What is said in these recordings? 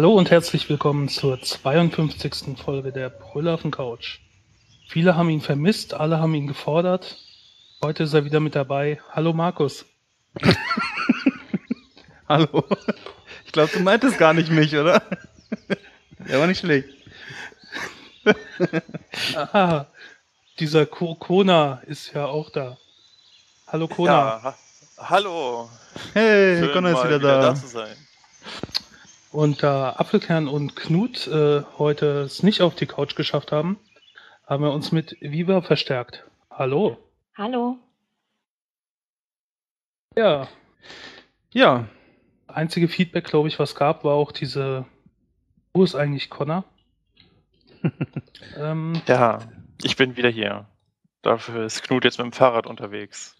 Hallo und herzlich willkommen zur 52. Folge der Brüller auf Couch. Viele haben ihn vermisst, alle haben ihn gefordert. Heute ist er wieder mit dabei. Hallo Markus. Hallo. Ich glaube, du meintest gar nicht mich, oder? Der war nicht schlecht. Aha, dieser Ko Kona ist ja auch da. Hallo Kona. Ja, ha hallo. Hey, Schön, Connor ist mal wieder da. zu sein. Und da Apfelkern und Knut äh, heute es nicht auf die Couch geschafft haben, haben wir uns mit Viva verstärkt. Hallo. Hallo. Ja, Ja, einzige Feedback, glaube ich, was gab, war auch diese, wo ist eigentlich Connor? ähm, Ja, ich bin wieder hier. Dafür ist Knut jetzt mit dem Fahrrad unterwegs.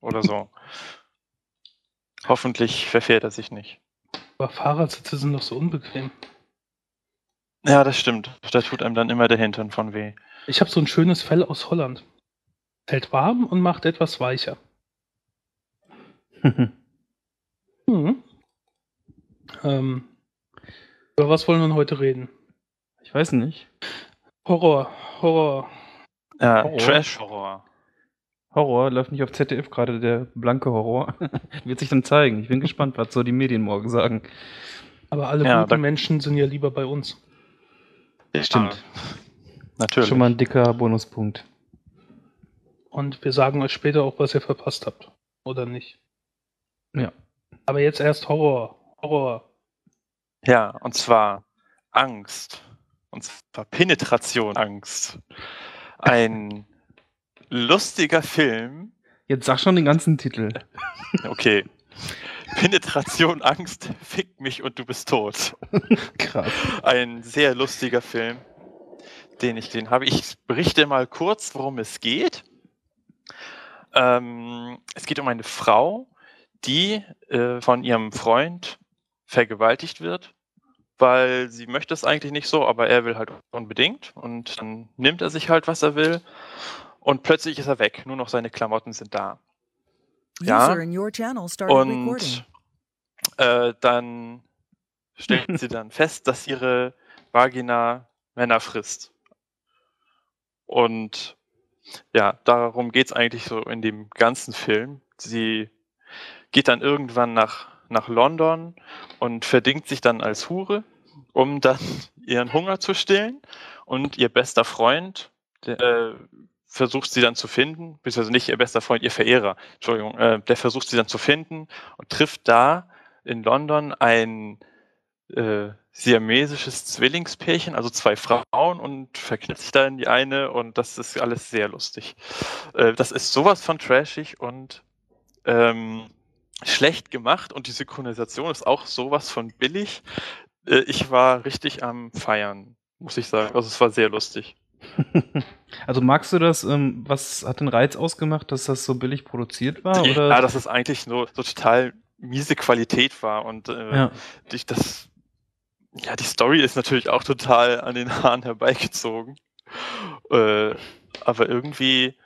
Oder so. Hoffentlich verfährt er sich nicht. Aber Fahrradsitze sind doch so unbequem. Ja, das stimmt. Da tut einem dann immer der Hintern von weh. Ich habe so ein schönes Fell aus Holland. Hält warm und macht etwas weicher. Mhm. Ähm, über was wollen wir heute reden? ich weiß nicht. Horror, Horror. Ja, Horror. Trash-Horror. Horror läuft nicht auf ZDF gerade, der blanke Horror. Wird sich dann zeigen. Ich bin gespannt, was so die Medien morgen sagen. Aber alle Ja, guten Menschen sind ja lieber bei uns. Stimmt. Natürlich. Schon mal ein dicker Bonuspunkt. Und wir sagen euch später auch, was ihr verpasst habt. Oder nicht. Ja. Aber jetzt erst Horror. Horror. Ja, und zwar Angst. Und zwar Penetration Angst. Ein lustiger Film. Jetzt sag schon den ganzen Titel. Okay. Penetration Angst, fick mich und du bist tot. Krass. Ein sehr lustiger Film, den ich den habe. Ich berichte mal kurz, worum es geht. Ähm, es geht um eine Frau, die äh, von ihrem Freund vergewaltigt wird, weil sie möchte es eigentlich nicht so, aber er will halt unbedingt. Und dann nimmt er sich halt, was er will. Und plötzlich ist er weg. Nur noch seine Klamotten sind da. Ja. Und äh, dann stellt sie dann fest, dass ihre Vagina Männer frisst. Und ja, darum geht es eigentlich so in dem ganzen Film. Sie geht dann irgendwann nach, nach London und verdingt sich dann als Hure, um dann ihren Hunger zu stillen. Und ihr bester Freund, der, äh, versucht sie dann zu finden, beziehungsweise nicht ihr bester Freund, ihr Verehrer, Entschuldigung, äh, der versucht sie dann zu finden und trifft da in London ein äh, siamesisches Zwillingspärchen, also zwei Frauen und verknallt sich da in die eine und das ist alles sehr lustig. Äh, das ist sowas von trashig und ähm, schlecht gemacht und die Synchronisation ist auch sowas von billig. Äh, ich war richtig am Feiern, muss ich sagen. Also es war sehr lustig. Also magst du das, ähm, was hat den Reiz ausgemacht, dass das so billig produziert war? Oder? Ja, dass es eigentlich nur so total miese Qualität war und äh, ja. dich das ja, die Story ist natürlich auch total an den Haaren herbeigezogen. Äh, aber irgendwie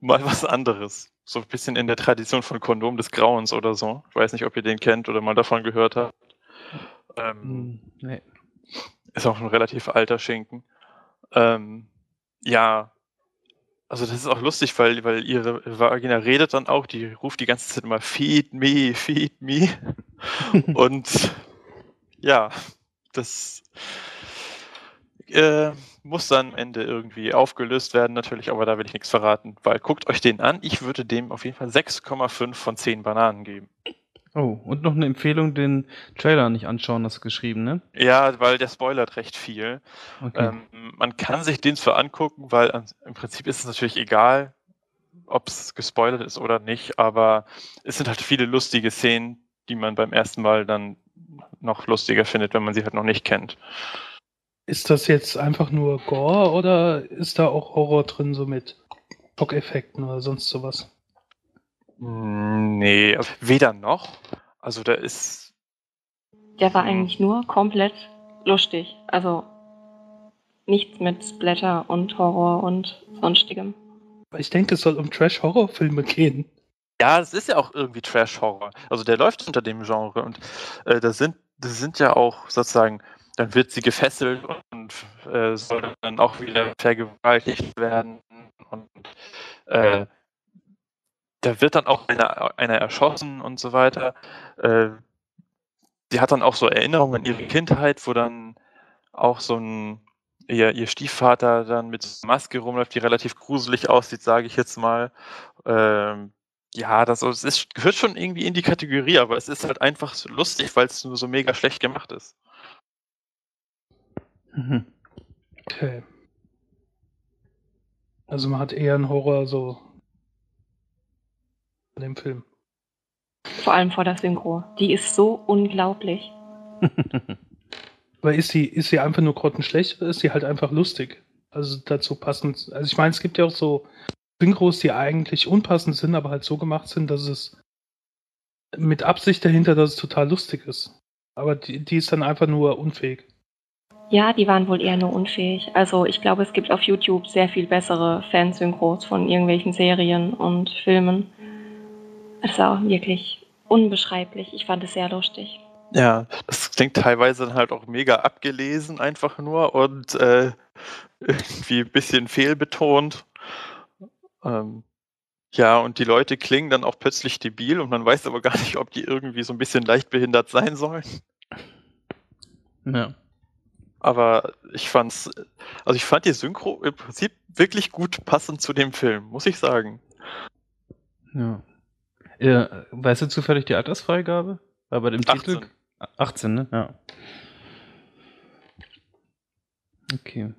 mal was anderes. So ein bisschen in der Tradition von Kondom des Grauens oder so. Ich weiß nicht, ob ihr den kennt oder mal davon gehört habt. Ähm, Hm, nee. ist auch ein relativ alter Schinken. Ähm, ja, also das ist auch lustig, weil, weil ihre Vagina redet dann auch, die ruft die ganze Zeit immer Feed me, feed me. Und ja, das äh, muss dann am Ende irgendwie aufgelöst werden, natürlich, aber da will ich nichts verraten, weil guckt euch den an. Ich würde dem auf jeden Fall 6,5 von 10 Bananen geben. Oh, und noch eine Empfehlung, den Trailer nicht anschauen, hast du geschrieben, ne? Ja, weil der spoilert recht viel. Okay. Ähm, man kann sich den zwar angucken, weil an, im Prinzip ist es natürlich egal, ob es gespoilert ist oder nicht, aber es sind halt viele lustige Szenen, die man beim ersten Mal dann noch lustiger findet, wenn man sie halt noch nicht kennt. Ist das jetzt einfach nur Gore oder ist da auch Horror drin, so mit Schockeffekten oder sonst sowas? Mm, Nee, also weder noch. Also da ist. Der war eigentlich nur komplett lustig. Also nichts mit Splatter und Horror und sonstigem. Weil Ich denke, es soll um Trash-Horror-Filme gehen. Ja, es ist ja auch irgendwie Trash-Horror. Also der läuft unter dem Genre und äh, da sind das sind ja auch sozusagen, dann wird sie gefesselt und äh, soll dann auch wieder vergewaltigt werden und äh, da wird dann auch einer, einer erschossen und so weiter. Äh, sie hat dann auch so Erinnerungen an ihre Kindheit, wo dann auch so ein ihr, ihr Stiefvater dann mit Maske rumläuft, die relativ gruselig aussieht, sage ich jetzt mal. Ähm, ja, das, das ist, gehört schon irgendwie in die Kategorie, aber es ist halt einfach so lustig, weil es nur so mega schlecht gemacht ist. Mhm. Okay. Also man hat eher einen Horror so in dem Film. Vor allem vor der Synchro. Die ist so unglaublich. Aber ist sie, ist sie einfach nur grottenschlecht oder ist sie halt einfach lustig? Also dazu passend. Also ich meine, es gibt ja auch so Synchros, die eigentlich unpassend sind, aber halt so gemacht sind, dass es mit Absicht dahinter, dass es total lustig ist. Aber die, die ist dann einfach nur unfähig. Ja, die waren wohl eher nur unfähig. Also ich glaube, es gibt auf YouTube sehr viel bessere Fansynchros von irgendwelchen Serien und Filmen. Es war wirklich unbeschreiblich. Ich fand es sehr lustig. Ja, das klingt teilweise dann halt auch mega abgelesen einfach nur und äh, irgendwie ein bisschen fehlbetont. Ähm, ja, und die Leute klingen dann auch plötzlich debil und man weiß aber gar nicht, ob die irgendwie so ein bisschen leicht behindert sein sollen. Ja. Aber ich fand's, also ich fand die Synchro im Prinzip wirklich gut passend zu dem Film, muss ich sagen. Ja. Äh, weißt du zufällig die Altersfreigabe? War bei dem 18. Titel? 18, ne? Ja. Okay.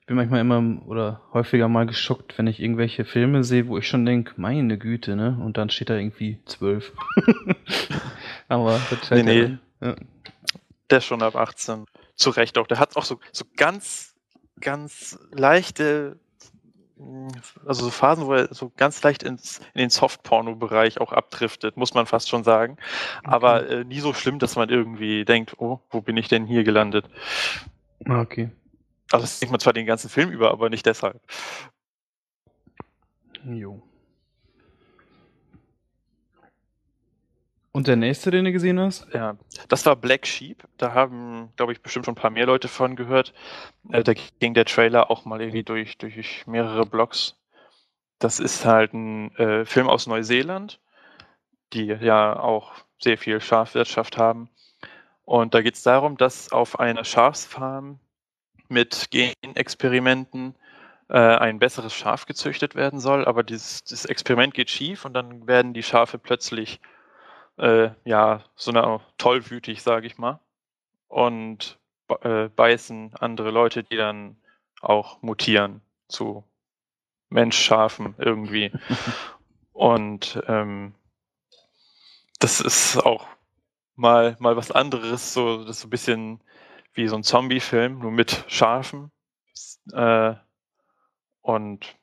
Ich bin manchmal immer oder häufiger mal geschockt, wenn ich irgendwelche Filme sehe, wo ich schon denke, meine Güte, ne? Und dann steht da irgendwie 12. Aber das Nee, nee. Ja. Der ist schon ab 18. Zu Recht auch. Der hat auch so, so ganz, ganz leichte, also so Phasen, wo er so ganz leicht ins, in den Soft-Porno-Bereich auch abdriftet, muss man fast schon sagen. Aber äh, nie so schlimm, dass man irgendwie denkt, oh, wo bin ich denn hier gelandet? Ah, okay. Also das denkt man zwar den ganzen Film über, aber nicht deshalb. Jo. Und der nächste, den du gesehen hast? Ja, das war Black Sheep. Da haben, glaube ich, bestimmt schon ein paar mehr Leute von gehört. Äh, da ging der Trailer auch mal irgendwie durch, durch mehrere Blogs. Das ist halt ein äh, Film aus Neuseeland, die ja auch sehr viel Schafwirtschaft haben. Und da geht es darum, dass auf einer Schafsfarm mit Genexperimenten äh, ein besseres Schaf gezüchtet werden soll, aber dieses, dieses Experiment geht schief und dann werden die Schafe plötzlich äh, ja, so eine tollwütig, sage ich mal. Und äh, beißen andere Leute, die dann auch mutieren zu Menschschafen irgendwie. Und ähm, das ist auch mal, mal was anderes, so das ist so ein bisschen wie so ein Zombie-Film, nur mit Schafen. Äh, und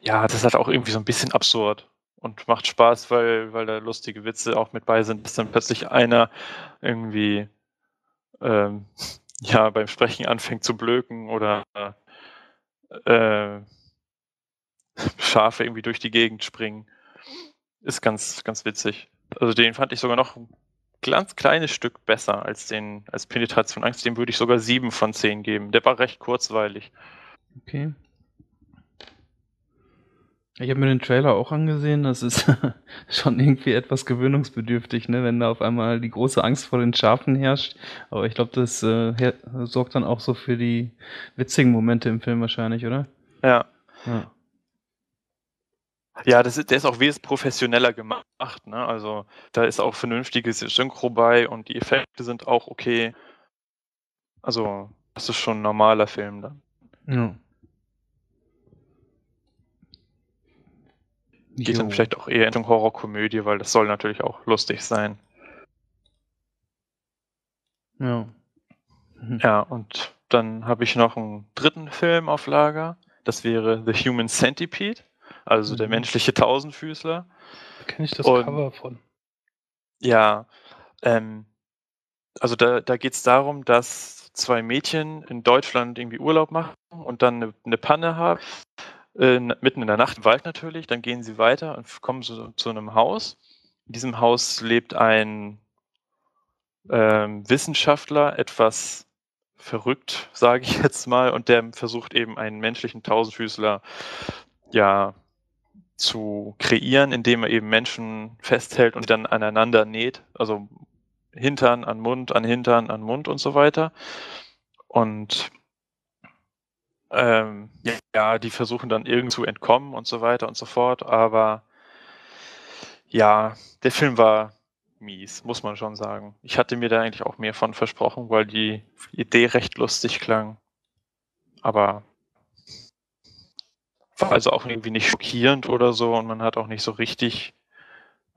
ja, das ist halt auch irgendwie so ein bisschen absurd und macht Spaß, weil, weil da lustige Witze auch mit bei sind, dass dann plötzlich einer irgendwie ähm, ja beim Sprechen anfängt zu blöken oder äh, Schafe irgendwie durch die Gegend springen. Ist ganz, ganz witzig. Also den fand ich sogar noch ein ganz kleines Stück besser als den als Penetration Angst. Dem würde ich sogar sieben von zehn geben. Der war recht kurzweilig. Okay. Ich habe mir den Trailer auch angesehen. Das ist schon irgendwie etwas gewöhnungsbedürftig, ne, wenn da auf einmal die große Angst vor den Schafen herrscht. Aber ich glaube, das äh, sorgt dann auch so für die witzigen Momente im Film wahrscheinlich, oder? Ja. Ja. Ja, das ist, der ist auch wesentlich professioneller gemacht. Ne? Also da ist auch vernünftiges Synchro bei und die Effekte sind auch okay. Also das ist schon ein normaler Film dann. ja. Geht dann Jo. vielleicht auch eher in Richtung Horrorkomödie, weil das soll natürlich auch lustig sein. Ja. Mhm. Ja, und dann habe ich noch einen dritten Film auf Lager. Das wäre The Human Centipede, also der Mhm. menschliche Tausendfüßler. Da kenne ich das Und- Cover von. Ja, ähm, also da, da geht es darum, dass zwei Mädchen in Deutschland irgendwie Urlaub machen und dann eine, eine Panne haben, äh, mitten in der Nacht im Wald natürlich. Dann gehen sie weiter und kommen so, zu einem Haus. In diesem Haus lebt ein ähm, Wissenschaftler etwas verrückt, sage ich jetzt mal, und der versucht eben einen menschlichen Tausendfüßler ja zu kreieren, indem er eben Menschen festhält und dann aneinander näht, also Hintern an Mund, an Hintern an Mund und so weiter. Und ähm, ja, die versuchen dann irgend zu entkommen und so weiter und so fort, aber ja, der Film war mies, muss man schon sagen. Ich hatte mir da eigentlich auch mehr von versprochen, weil die Idee recht lustig klang. Aber war also auch irgendwie nicht schockierend oder so und man hat auch nicht so richtig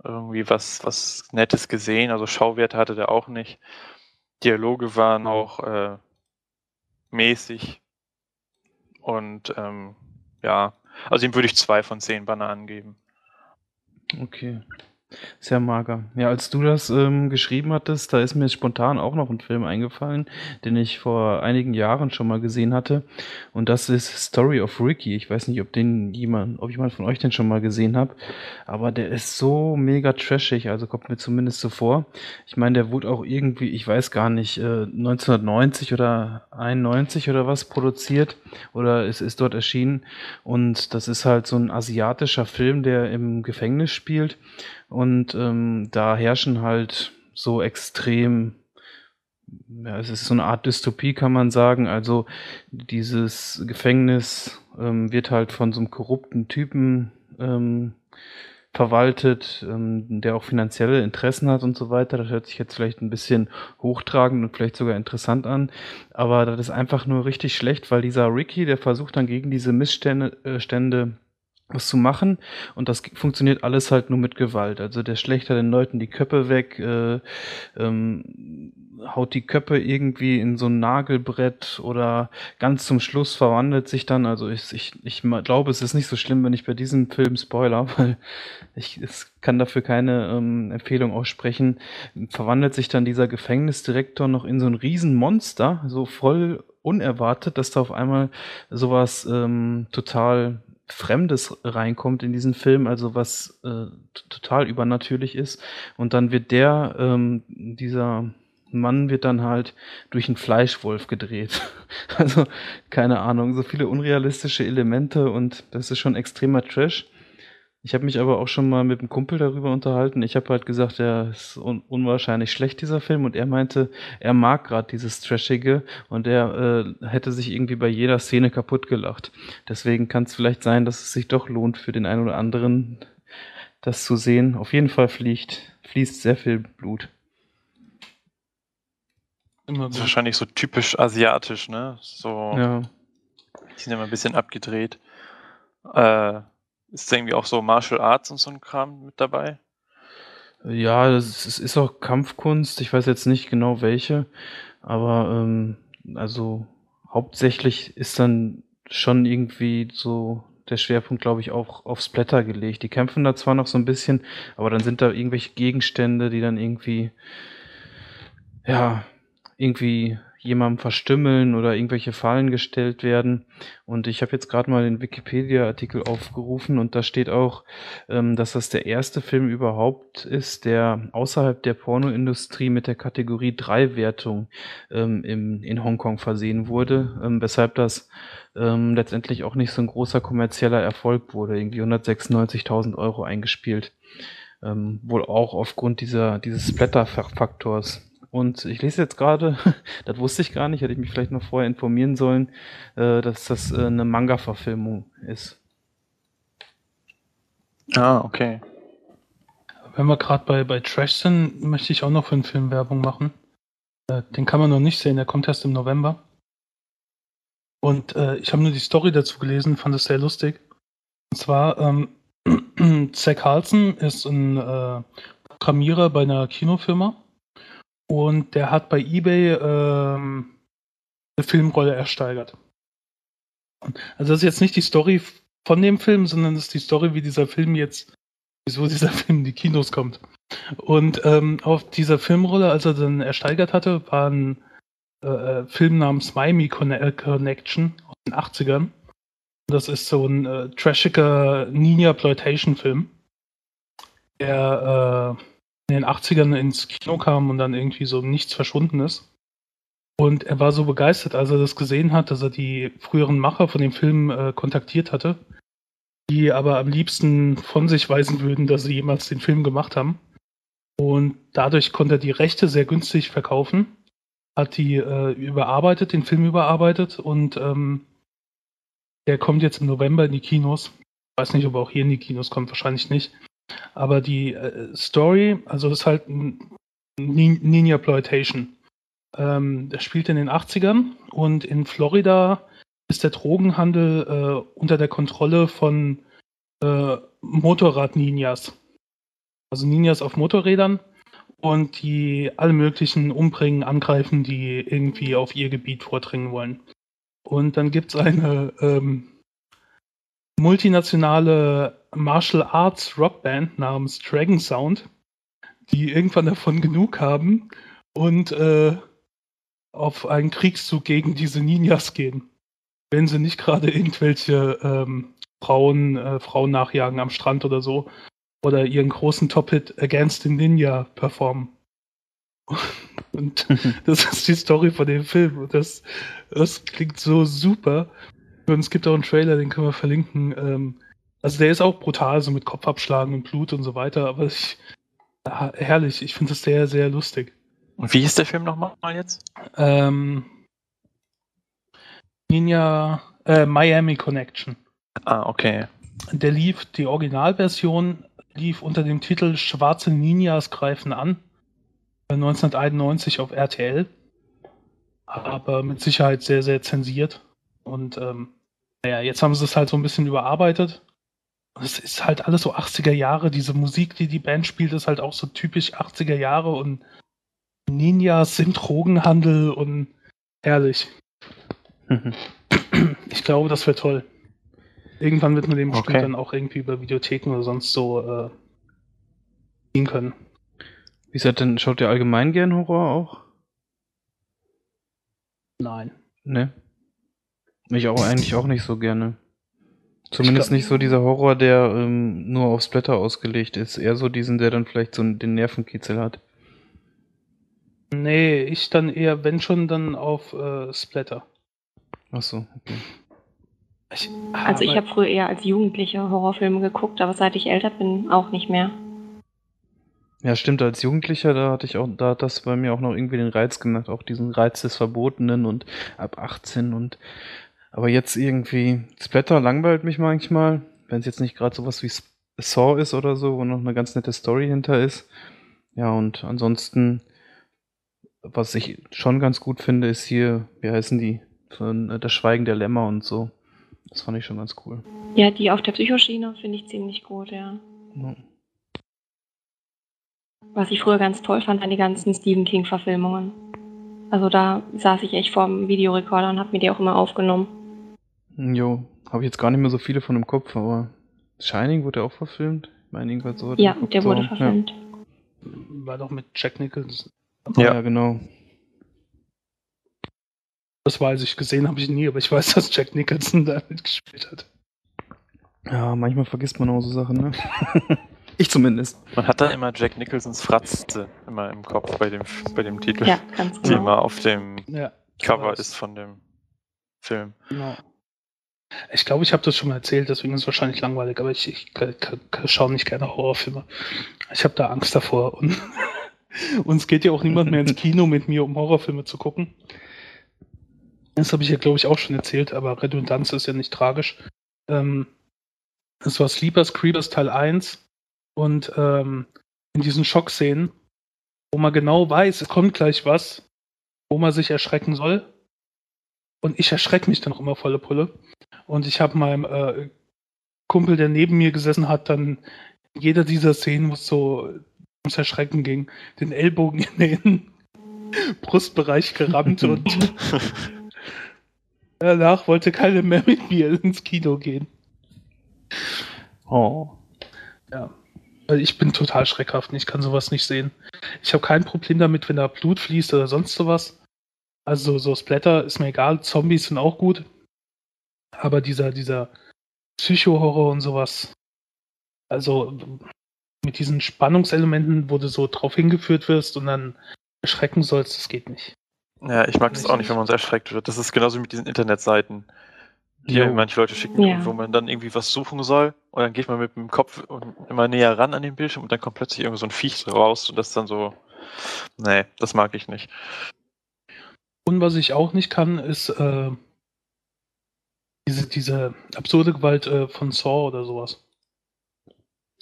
irgendwie was, was Nettes gesehen. Also Schauwerte hatte der auch nicht. Dialoge waren auch äh, mäßig. Und ähm, ja, also ihm würde ich zwei von zehn Bananen geben. Okay. Sehr mager. Ja, als du das ähm, geschrieben hattest, da ist mir spontan auch noch ein Film eingefallen, den ich vor einigen Jahren schon mal gesehen hatte. Und das ist Story of Ricky. Ich weiß nicht, ob den jemand, ob jemand von euch den schon mal gesehen hat, aber der ist so mega trashig, also kommt mir zumindest so vor. Ich meine, der wurde auch irgendwie, ich weiß gar nicht, äh, 1990 oder 91 oder was produziert oder es ist dort erschienen. Und das ist halt so ein asiatischer Film, der im Gefängnis spielt und ähm, da herrschen halt so extrem, ja, es ist so eine Art Dystopie, kann man sagen. Also dieses Gefängnis ähm, wird halt von so einem korrupten Typen ähm, verwaltet, ähm, der auch finanzielle Interessen hat und so weiter. Das hört sich jetzt vielleicht ein bisschen hochtragend und vielleicht sogar interessant an, aber das ist einfach nur richtig schlecht, weil dieser Ricky, der versucht dann gegen diese Missstände äh, Stände was zu machen. Und das funktioniert alles halt nur mit Gewalt. Also der schlechter den Leuten die Köpfe weg, äh, ähm, haut die Köpfe irgendwie in so ein Nagelbrett oder ganz zum Schluss verwandelt sich dann, also ich, ich, ich glaube, es ist nicht so schlimm, wenn ich bei diesem Film spoiler, weil ich es kann dafür keine ähm, Empfehlung aussprechen, verwandelt sich dann dieser Gefängnisdirektor noch in so ein Riesenmonster, so voll unerwartet, dass da auf einmal sowas ähm, total Fremdes reinkommt in diesen Film, also was äh, total übernatürlich ist. Und dann wird der, ähm, dieser Mann wird dann halt durch einen Fleischwolf gedreht. also keine Ahnung, so viele unrealistische Elemente und das ist schon extremer Trash. Ich habe mich aber auch schon mal mit einem Kumpel darüber unterhalten. Ich habe halt gesagt, er ist un unwahrscheinlich schlecht, dieser Film. Und er meinte, er mag gerade dieses Trashige und er äh, hätte sich irgendwie bei jeder Szene kaputt gelacht. Deswegen kann es vielleicht sein, dass es sich doch lohnt für den einen oder anderen, das zu sehen. Auf jeden Fall fliegt, fließt sehr viel Blut. Immer das ist wahrscheinlich so typisch asiatisch, ne? So. Ja. Die sind immer ein bisschen abgedreht. Äh, ist da irgendwie auch so Martial Arts und so ein Kram mit dabei? Ja, es ist auch Kampfkunst. Ich weiß jetzt nicht genau welche, aber ähm, also hauptsächlich ist dann schon irgendwie so der Schwerpunkt, glaube ich, auch aufs Blätter gelegt. Die kämpfen da zwar noch so ein bisschen, aber dann sind da irgendwelche Gegenstände, die dann irgendwie, ja, irgendwie jemandem verstümmeln oder irgendwelche Fallen gestellt werden. Und ich habe jetzt gerade mal den Wikipedia-Artikel aufgerufen und da steht auch, ähm, dass das der erste Film überhaupt ist, der außerhalb der Pornoindustrie mit der Kategorie 3 Wertung ähm, im, in Hongkong versehen wurde, ähm, weshalb das ähm, letztendlich auch nicht so ein großer kommerzieller Erfolg wurde, irgendwie 196.000 Euro eingespielt. Ähm, wohl auch aufgrund dieser, dieses Splatter-Faktors. Und ich lese jetzt gerade, das wusste ich gar nicht, hätte ich mich vielleicht noch vorher informieren sollen, äh, dass das äh, eine Manga-Verfilmung ist. Ah, okay. Wenn wir gerade bei, bei Trash sind, möchte ich auch noch für einen Film Werbung machen. Äh, den kann man noch nicht sehen, der kommt erst im November. Und äh, ich habe nur die Story dazu gelesen, fand es sehr lustig. Und zwar, ähm, Zach Carlson ist ein äh, Programmierer bei einer Kinofirma und der hat bei eBay ähm, eine Filmrolle ersteigert. Also das ist jetzt nicht die Story von dem Film, sondern das ist die Story, wie dieser Film jetzt, wieso dieser Film in die Kinos kommt. Und ähm, auf dieser Filmrolle, als er dann ersteigert hatte, war ein äh, äh Film namens Miami äh, Connection aus den 80ern. Das ist so ein äh, trashiger Ninja-Ploitation-Film, der äh, in den 80ern ins Kino kam und dann irgendwie so nichts verschwunden ist. Und er war so begeistert, als er das gesehen hat, dass er die früheren Macher von dem Film äh, kontaktiert hatte, die aber am liebsten von sich weisen würden, dass sie jemals den Film gemacht haben. Und dadurch konnte er die Rechte sehr günstig verkaufen, hat die äh, überarbeitet, den Film überarbeitet und ähm, der kommt jetzt im November in die Kinos. Ich weiß nicht, ob er auch hier in die Kinos kommt, wahrscheinlich nicht. Aber die äh, Story, also ist halt ein Ninja Ploitation. Ähm, das spielt in den 80ern und in Florida ist der Drogenhandel äh, unter der Kontrolle von äh, Motorrad-Ninjas. Also Ninjas auf Motorrädern und die alle möglichen umbringen, angreifen, die irgendwie auf ihr Gebiet vordringen wollen. Und dann gibt es eine ähm, multinationale Martial Arts Rockband namens Dragon Sound, die irgendwann davon genug haben und äh, auf einen Kriegszug gegen diese Ninjas gehen. Wenn sie nicht gerade irgendwelche ähm, Frauen, äh, Frauen nachjagen am Strand oder so. Oder ihren großen Top-Hit Against the Ninja performen. Und das ist die Story von dem Film. Und das, das klingt so super. Und es gibt auch einen Trailer, den können wir verlinken. Ähm, also der ist auch brutal, so mit Kopfabschlagen und Blut und so weiter, aber ich, ja, herrlich, ich finde das sehr, sehr lustig. Und wie ist der Film nochmal jetzt? Ähm, Ninja äh, Miami Connection. Ah, okay. Der lief, die Originalversion lief unter dem Titel Schwarze Ninjas greifen an. 1991 auf RTL. Aber mit Sicherheit sehr, sehr zensiert. Und ähm, naja, jetzt haben sie es halt so ein bisschen überarbeitet. Es ist halt alles so 80er Jahre. Diese Musik, die die Band spielt, ist halt auch so typisch 80er Jahre und Ninjas sind Drogenhandel und herrlich. ich glaube, das wäre toll. Irgendwann wird man dem okay. Spiel dann auch irgendwie über Videotheken oder sonst so äh, ziehen können. Wie seid denn, schaut ihr allgemein gern Horror auch? Nein. Ne? Ich auch eigentlich auch nicht so gerne. Zumindest glaub, nicht so dieser Horror, der ähm, nur aufs Blätter ausgelegt ist. Eher so diesen, der dann vielleicht so den Nervenkitzel hat. Nee, ich dann eher, wenn schon, dann auf äh, Splatter. Ach so, okay. Ich, also ich habe früher eher als Jugendliche Horrorfilme geguckt, aber seit ich älter bin, auch nicht mehr. Ja, stimmt, als Jugendlicher, da hatte ich auch, da hat das bei mir auch noch irgendwie den Reiz gemacht, auch diesen Reiz des Verbotenen und ab 18 und aber jetzt irgendwie, Splatter langweilt mich manchmal, wenn es jetzt nicht gerade sowas wie Saw ist oder so, wo noch eine ganz nette Story hinter ist. Ja, und ansonsten, was ich schon ganz gut finde, ist hier, wie heißen die? Von äh, Das Schweigen der Lämmer und so. Das fand ich schon ganz cool. Ja, die auf der Psychoschiene finde ich ziemlich gut, ja. ja. Was ich früher ganz toll fand, waren die ganzen Stephen King-Verfilmungen. Also da saß ich echt vorm Videorekorder und habe mir die auch immer aufgenommen. Jo, habe ich jetzt gar nicht mehr so viele von im Kopf, aber Shining wurde auch verfilmt. Ich meine, irgendwas so. Ja, der wurde verfilmt. Ja. War doch mit Jack Nicholson. Ja, ja genau. Das weiß ich, gesehen habe ich nie, aber ich weiß, dass Jack Nicholson da mitgespielt hat. Ja, manchmal vergisst man auch so Sachen, ne? Ich zumindest. Man hat da immer Jack Nicholsons Fratze immer im Kopf bei dem, bei dem Titel. Ja, ganz genau. Die immer auf dem ja, Cover ist von dem Film. Genau. Ich glaube, ich habe das schon mal erzählt, deswegen ist es wahrscheinlich langweilig, aber ich, ich, schaue nicht gerne Horrorfilme. Ich habe da Angst davor. Und uns geht ja auch niemand mehr ins Kino mit mir, um Horrorfilme zu gucken. Das habe ich ja, glaube ich, auch schon erzählt, aber Redundanz ist ja nicht tragisch. Ähm, es war Sleepers Creepers Teil 1 und ähm, in diesen Schockszenen, wo man genau weiß, es kommt gleich was, wo man sich erschrecken soll. Und ich erschrecke mich dann auch immer volle Pulle. Und ich habe meinem äh, Kumpel, der neben mir gesessen hat, dann jeder dieser Szenen, wo es so ums Erschrecken ging, den Ellbogen in den Brustbereich gerammt und danach wollte keiner mehr mit mir ins Kino gehen. Oh. Ja. Weil ich bin total schreckhaft und ich kann sowas nicht sehen. Ich habe kein Problem damit, wenn da Blut fließt oder sonst sowas. Also so Splatter ist mir egal, Zombies sind auch gut. Aber dieser, dieser Psycho-Horror und sowas. Also, mit diesen Spannungselementen, wo du so drauf hingeführt wirst und dann erschrecken sollst, das geht nicht. Ja, ich mag das auch nicht, wenn man so erschreckt wird. Das ist genauso mit diesen Internetseiten, die Jo. manche Leute schicken, Ja. wo man dann irgendwie was suchen soll und dann geht man mit dem Kopf immer näher ran an den Bildschirm und dann kommt plötzlich irgend so ein Viech raus und das ist dann so. Nee, das mag ich nicht. Und was ich auch nicht kann, ist äh, diese, diese absurde Gewalt äh, von Saw oder sowas.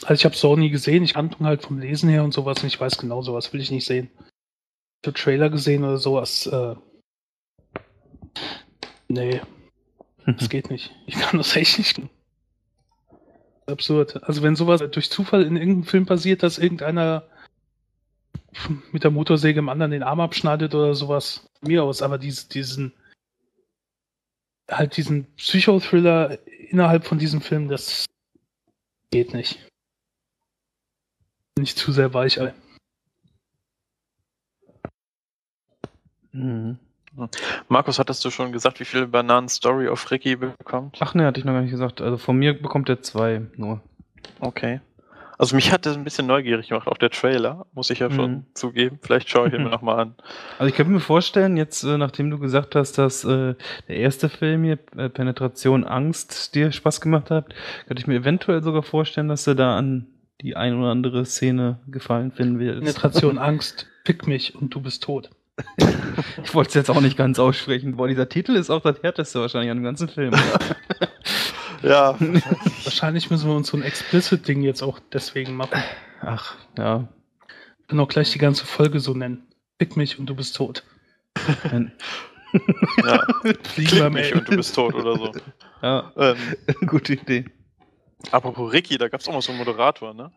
Also ich habe Saw nie gesehen, ich kannte halt vom Lesen her und sowas und ich weiß genau, sowas will ich nicht sehen. Ich habe Trailer gesehen oder sowas. Äh, nee, das geht nicht. Ich kann das echt nicht. Absurd. Also wenn sowas durch Zufall in irgendeinem Film passiert, dass irgendeiner mit der Motorsäge im anderen den Arm abschneidet oder sowas, von mir aus, aber dies, diesen halt diesen Psychothriller innerhalb von diesem Film, das geht nicht. Bin ich zu sehr weich, ey. Mhm. Markus, hattest du schon gesagt, wie viele Bananen Story auf Ricky bekommt? Ach ne, hatte ich noch gar nicht gesagt. Also von mir bekommt er zwei nur. Okay. Also mich hat das ein bisschen neugierig gemacht, auch der Trailer, muss ich ja schon Mhm. zugeben. Vielleicht schaue ich ihn mir nochmal an. Also ich könnte mir vorstellen, jetzt äh, nachdem du gesagt hast, dass äh, der erste Film hier, äh, Penetration Angst, dir Spaß gemacht hat, könnte ich mir eventuell sogar vorstellen, dass du da an die ein oder andere Szene gefallen finden willst. Penetration, Angst, fick mich und du bist tot. Ich wollte es jetzt auch nicht ganz aussprechen. Boah, dieser Titel ist auch das härteste wahrscheinlich an dem ganzen Film. Ja, Wahrscheinlich müssen wir uns so ein Explicit-Ding jetzt auch deswegen machen. Ach, ja. Wir können auch gleich die ganze Folge so nennen. Fick mich und du bist tot. Ein- ja. Fliegen Klick mich und du bist tot oder so. ja, Ähm, gute Idee. apropos Ricky, da gab es auch mal so einen Moderator, ne?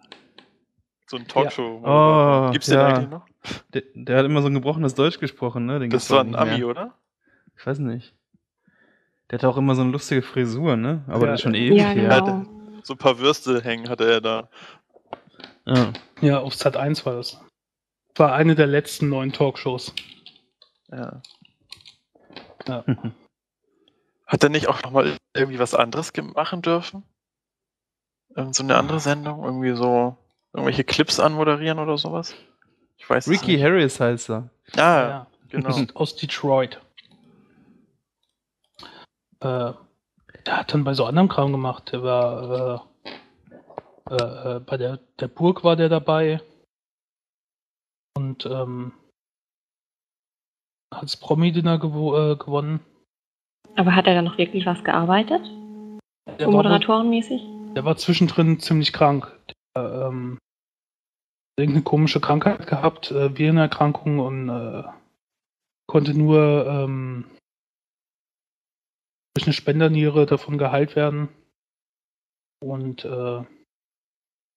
So einen talkshow Oh, Gibt's den ja. eigentlich noch? Der, der hat immer so ein gebrochenes Deutsch gesprochen, ne? Den Das war ein Ami, mehr. oder? Ich weiß nicht. Der hatte auch immer so eine lustige Frisur, ne? Aber Ja, das ist schon ja. ewig Ja, her. genau. So ein paar Würste hängen hatte er da. Ja. Ja, auf Sat 1 war das. War eine der letzten neuen Talkshows. Ja. Ja. Hat er nicht auch nochmal irgendwie was anderes machen dürfen? Irgend so eine andere Sendung? Irgendwie so irgendwelche Clips anmoderieren oder sowas? Ich weiß es Ricky nicht. Harris heißt er. Ah, genau. Aus Detroit. Äh, der hat dann bei so anderem Kram gemacht. Der war äh, äh, äh, bei der, der Burg war der dabei. Und ähm, hat das Promi-Dinner gewo äh, gewonnen. Aber hat er dann noch wirklich was gearbeitet? Der moderatorenmäßig? der war zwischendrin ziemlich krank. Der, ähm, hat irgendeine komische Krankheit gehabt, äh, Virenerkrankung und äh, konnte nur ähm, durch eine Spenderniere davon geheilt werden. Und äh,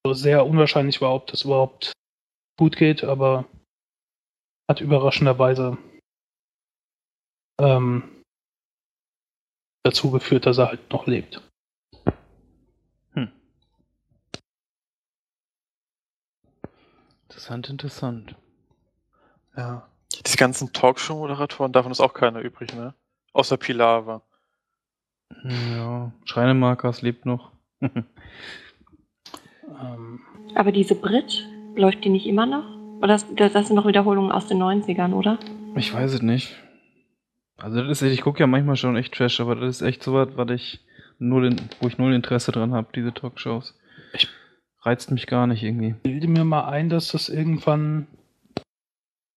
so sehr unwahrscheinlich war, ob das überhaupt gut geht, aber hat überraschenderweise ähm, dazu geführt, dass er halt noch lebt. Hm. Interessant, interessant. Ja. Diese ganzen Talkshow-Moderatoren, davon ist auch keiner übrig, ne? Außer Pilava. Ja, Schreinemarkers lebt noch. Ähm, Aber diese Brit, läuft die nicht immer noch? Oder das, das sind noch Wiederholungen aus den 90ern, oder? ich weiß es nicht. Also das ist, ich gucke ja manchmal schon echt Trash, aber das ist echt so was, was ich null, in, wo ich null Interesse dran habe, diese Talkshows. Ich- reizt mich gar nicht irgendwie. bilde mir mal ein, dass das irgendwann.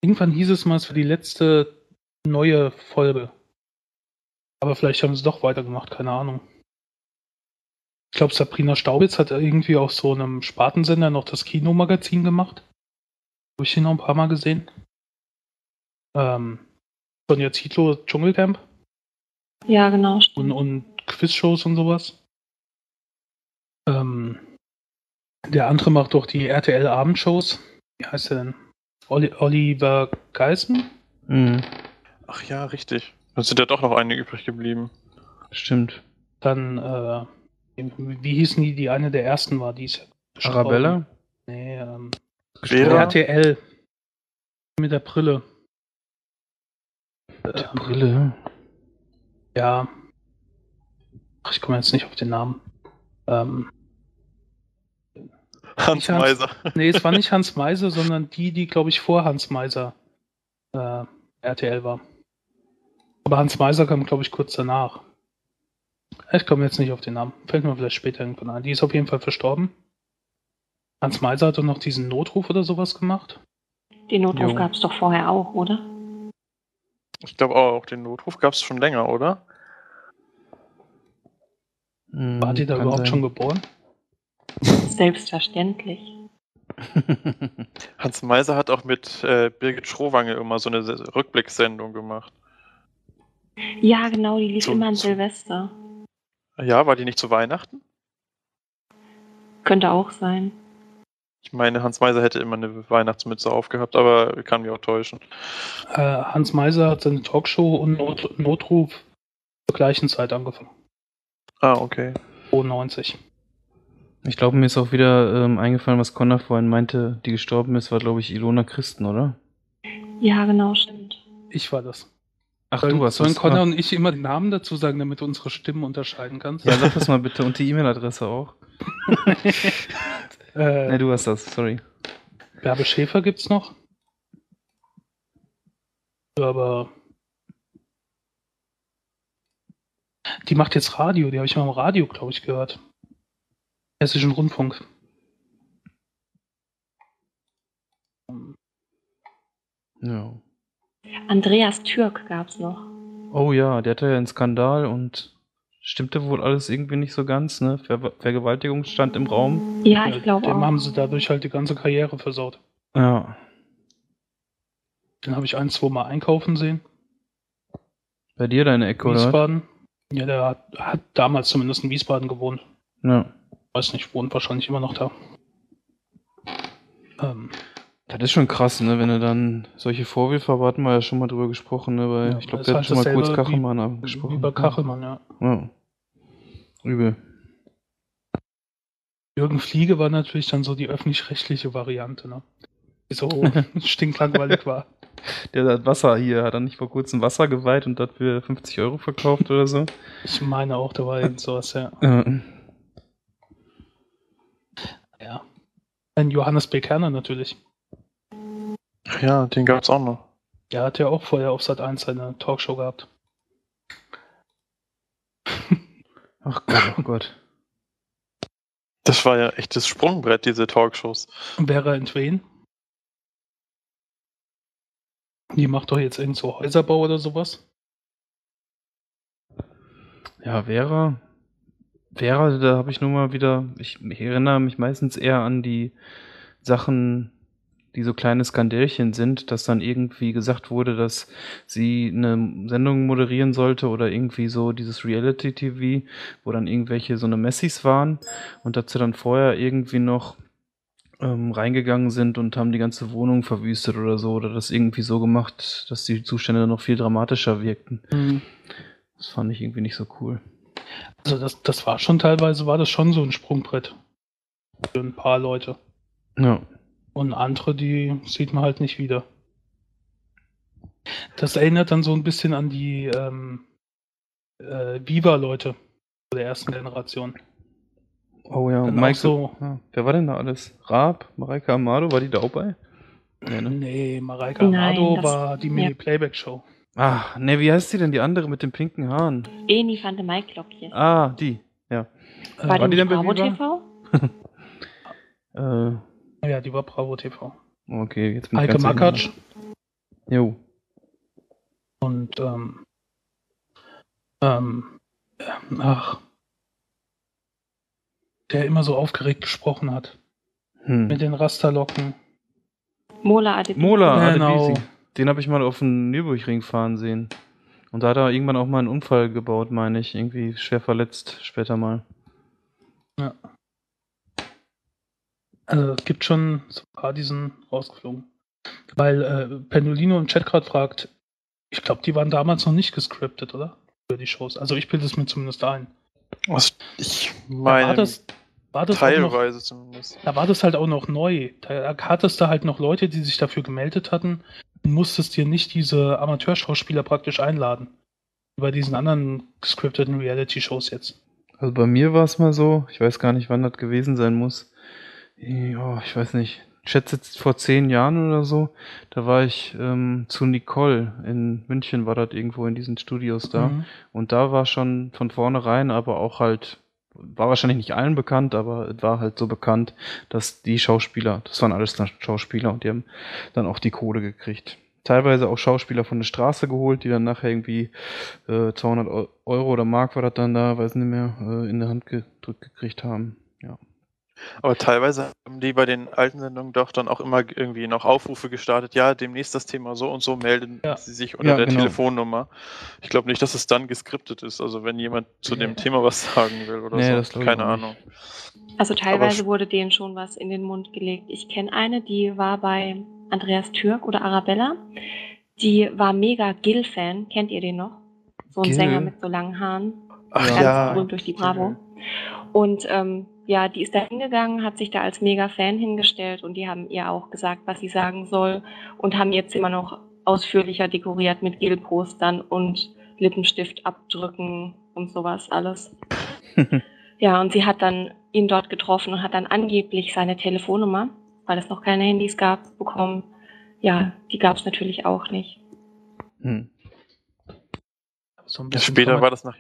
Irgendwann hieß es mal, es war die letzte neue Folge. Aber vielleicht haben sie doch weitergemacht, keine Ahnung. Ich glaube, Sabrina Staubitz hat irgendwie auf so einem Spartensender noch das Kinomagazin gemacht. Habe ich ihn noch ein paar Mal gesehen. Ähm, Sonja Zietlow, Dschungelcamp Ja, genau. und, und Quizshows und sowas. Ähm, der andere macht doch die RTL-Abendshows. Wie heißt der denn? Oli Oliver Geißen? Mhm, Ach ja, richtig. Dann sind ja doch noch eine übrig geblieben. stimmt. Dann, äh, wie hießen die, die eine der ersten war, die ist. Arabella? Nee, ähm, Vera? RTL. Mit der Brille. Die Ähm, Brille. Ja. Ach, ich komme jetzt nicht auf den Namen. Ähm, Hans- Meiser. Nee, es war nicht Hans Meiser, sondern die, die, glaube ich, vor Hans Meiser äh, RTL war. Aber Hans Meiser kam, glaube ich, kurz danach. Ich komme jetzt nicht auf den Namen. Fällt mir vielleicht später irgendwann ein. Die ist auf jeden Fall verstorben. Hans Meiser hat doch noch diesen Notruf oder sowas gemacht. Den Notruf gab es doch vorher auch, oder? Ich glaube auch, den Notruf gab es schon länger, oder? Hm, War die da kann überhaupt sein. schon geboren? Selbstverständlich. Hans Meiser hat auch mit äh, Birgit Schrowange immer so eine Se- Rückblickssendung gemacht. Ja, genau, die lief So- immer an so- Silvester. Ja, war die nicht zu Weihnachten? Könnte auch sein. Ich meine, Hans Meiser hätte immer eine Weihnachtsmütze aufgehabt, aber kann mich auch täuschen. Äh, Hans Meiser hat seine Talkshow und Not Notruf zur gleichen Zeit angefangen. Ah, okay. 92. Ich glaube, mir ist auch wieder ähm, eingefallen, was Connor vorhin meinte, die gestorben ist, war, glaube ich, Ilona Christen, oder? Ja, genau, stimmt. Ich war das. Ach, Sollen, du hast sollen. Connor Ah. und ich immer den Namen dazu sagen, damit du unsere Stimmen unterscheiden kannst? Ja, sag das mal bitte und die E-Mail-Adresse auch. äh, Ne, du hast das, sorry. Bärbe Schäfer gibt's noch. Aber die macht jetzt Radio, die habe ich mal im Radio, glaube ich, gehört. Hessischen Rundfunk. Ja. Andreas Türk gab's noch. Oh ja, der hatte ja einen Skandal und stimmte wohl alles irgendwie nicht so ganz, ne? Ver Vergewaltigung stand im Raum. Ja, ich glaube Dem auch. haben sie dadurch halt die ganze Karriere versaut. Ja. Den habe ich ein, zwei Mal einkaufen sehen. Bei dir deine Ecke, oder? Wiesbaden. Ja, der hat, hat damals zumindest in Wiesbaden gewohnt. Ja. Weiß nicht, wohnt wahrscheinlich immer noch da. Ähm, Das ist schon krass, ne? Wenn du dann solche Vorwürfe, aber hatten wir ja schon mal drüber gesprochen, ne? Weil Ja, ich glaube, der halt hat schon mal kurz Kachelmann wie angesprochen. bei Kachelmann, ja. Ja. Übel. Jürgen Fliege war natürlich dann so die öffentlich-rechtliche Variante, ne? Die so stinklangweilig war. Der hat Wasser hier, hat er nicht vor kurzem Wasser geweiht und hat für 50 Euro verkauft oder so? Ich meine auch, da war irgend sowas, ja. Ja. ja. Ein Johannes B. Kerner natürlich. Ach ja, den gab es auch noch. Der hat ja auch vorher auf Sat 1 seine Talkshow gehabt. Ach Gott, oh Gott. Das war ja echt das Sprungbrett, diese Talkshows. Vera Entwen. Die macht doch jetzt irgend so Häuserbau oder sowas. Ja, Vera. Vera, da habe ich nur mal wieder, ich, ich erinnere mich meistens eher an die Sachen, die so kleine Skandälchen sind, dass dann irgendwie gesagt wurde, dass sie eine Sendung moderieren sollte oder irgendwie so dieses Reality-TV, wo dann irgendwelche so eine Messis waren und dass sie dann vorher irgendwie noch ähm, reingegangen sind und haben die ganze Wohnung verwüstet oder so oder das irgendwie so gemacht, dass die Zustände noch viel dramatischer wirkten. Das fand ich irgendwie nicht so cool. Also das, das war schon teilweise, war das schon so ein Sprungbrett. Für ein paar Leute. Ja. Und andere, die sieht man halt nicht wieder. Das erinnert dann so ein bisschen an die ähm, äh, Viva-Leute der ersten Generation. Oh ja, Dann Mike so- Ja. Wer war denn da alles? Raab, Mareike Amado, war die da auch bei? Nee, ne? Nee, Mareike Nein, Amado das- war die ja. Mini-Playback-Show. Ah, ne, wie heißt die denn, die andere mit den pinken Haaren? Eni van de Maiklokjes. Ah, die. Ja. War, war die die denn bei Bravo Viva? TV? Äh, ja, die war Bravo TV. okay, jetzt bin ich Heike ganz Makatsch. Jo. und ähm, ähm, ach, der immer so aufgeregt gesprochen hat. Mit Hm. den Rasterlocken. Mola Adebisi. Mola Genau. Adebisi. Den habe ich mal auf dem Nürburgring fahren sehen. Und da hat er irgendwann auch mal einen Unfall gebaut, meine ich. Irgendwie schwer verletzt später mal. Also es gibt schon so ein paar, die sind rausgeflogen. Weil äh, Pendolino im Chat gerade fragt, ich glaube, die waren damals noch nicht gescriptet, oder? Für die Shows. Also ich bilde es mir zumindest ein. Was, ich Da meine, war das, war das auch noch, teilweise zumindest. da war das halt auch noch neu. Da hattest du halt noch Leute, die sich dafür gemeldet hatten und musstest dir nicht diese Amateurschauspieler praktisch einladen. Bei diesen anderen gescripteten Reality-Shows jetzt. Also bei mir war es mal so, ich weiß gar nicht, wann das gewesen sein muss. Ja, ich weiß nicht. Ich schätze jetzt vor zehn Jahren oder so, da war ich ähm, zu Nicole in München, war das irgendwo in diesen Studios da. Mhm. Und da war schon von vornherein, aber auch halt, war wahrscheinlich nicht allen bekannt, aber es war halt so bekannt, dass die Schauspieler, das waren alles Schauspieler und die haben dann auch die Kohle gekriegt. Teilweise auch Schauspieler von der Straße geholt, die dann nachher irgendwie äh, 200 Eu- Euro oder Mark war das dann da, weiß nicht mehr, äh, in der Hand gedrückt gekriegt haben. Ja. Aber teilweise haben die bei den alten Sendungen doch dann auch immer irgendwie noch Aufrufe gestartet, ja, demnächst das Thema so und so, melden Ja. Sie sich unter Ja, der genau. Telefonnummer. Ich glaube nicht, dass es dann geskriptet ist, also wenn jemand zu dem. Thema was sagen will oder Nee, so. Keine. Ahnung. Also Aber teilweise sch- wurde denen schon was in den Mund gelegt. Ich kenne eine, die war bei Andreas Türk oder Arabella. Die war mega Gill-Fan. Kennt ihr den noch? So ein Gill? Sänger mit so langen Haaren. Ach Ganz ja. berühmt durch die Bravo. Und ähm, ja, die ist da hingegangen, hat sich da als mega Fan hingestellt und die haben ihr auch gesagt, was sie sagen soll und haben jetzt immer noch ausführlicher dekoriert mit Gel-Postern und Lippenstift abdrücken und sowas alles. Ja, und sie hat dann ihn dort getroffen und hat dann angeblich seine Telefonnummer, weil es noch keine Handys gab, bekommen. Ja, die gab es natürlich auch nicht. Hm. So ein Ja, bisschen später war das nach,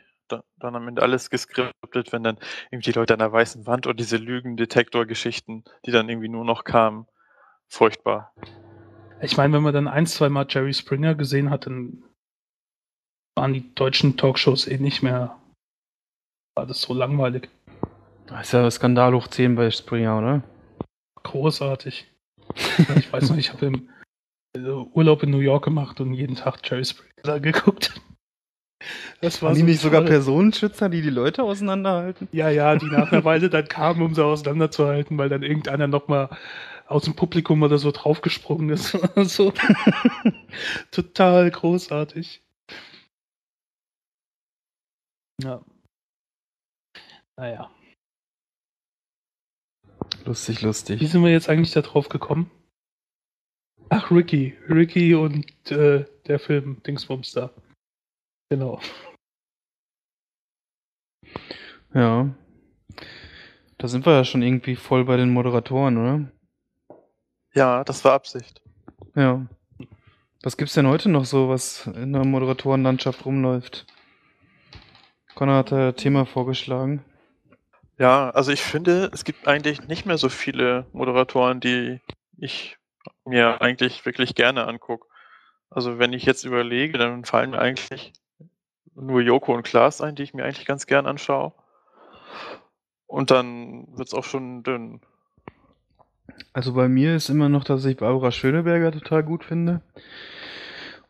dann am Ende alles geskriptet, wenn dann irgendwie die Leute an der weißen Wand und diese Lügendetektor-Geschichten, die dann irgendwie nur noch kamen. Furchtbar. Ich meine, wenn man dann ein, zwei Mal Jerry Springer gesehen hat, dann waren die deutschen Talkshows eh nicht mehr. War das so langweilig. Das ist ja Skandal hoch 10 bei Springer, oder? Großartig. ich weiß noch, ich habe im äh, Urlaub in New York gemacht und jeden Tag Jerry Springer geguckt. Das Waren die so nicht sogar. Personenschützer, die die Leute auseinanderhalten? Ja, ja, die nach einer Weile dann kamen, um sie auseinanderzuhalten, weil dann irgendeiner nochmal aus dem Publikum oder so draufgesprungen ist. so. Total großartig. Ja. Naja. Lustig, Wie lustig. sind wir jetzt eigentlich da drauf gekommen? Ach, Ricky. Ricky und äh, der Film Dingsbums da. Genau. Ja. Da sind wir ja schon irgendwie voll bei den Moderatoren, oder? Ja, das war Absicht. Ja. Was gibt's denn heute noch so, was in der Moderatorenlandschaft rumläuft? Connor hat ein Thema vorgeschlagen. Ja, also ich finde, es gibt eigentlich nicht mehr so viele Moderatoren, die ich mir eigentlich wirklich gerne angucke. Also wenn ich jetzt überlege, dann fallen mir eigentlich nur Joko und Klaas ein, die ich mir eigentlich ganz gern anschaue. Und dann wird's auch schon dünn. Also bei mir ist immer noch, dass ich Barbara Schöneberger total gut finde.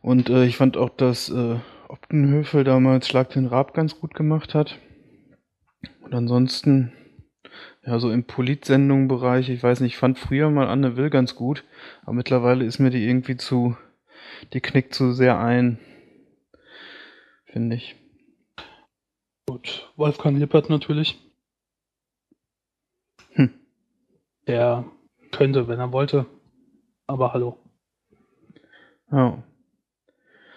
Und äh, ich fand auch, dass äh, Optenhöfel damals Schlag den Raab ganz gut gemacht hat. Und ansonsten, ja, so im Politsendung-Bereich, ich weiß nicht, ich fand früher mal Anne Will ganz gut, aber mittlerweile ist mir die irgendwie zu, die knickt zu sehr ein. Finde ich. Gut. Wolfgang Lippert natürlich. Hm. Der könnte, wenn er wollte. Aber hallo. Ja.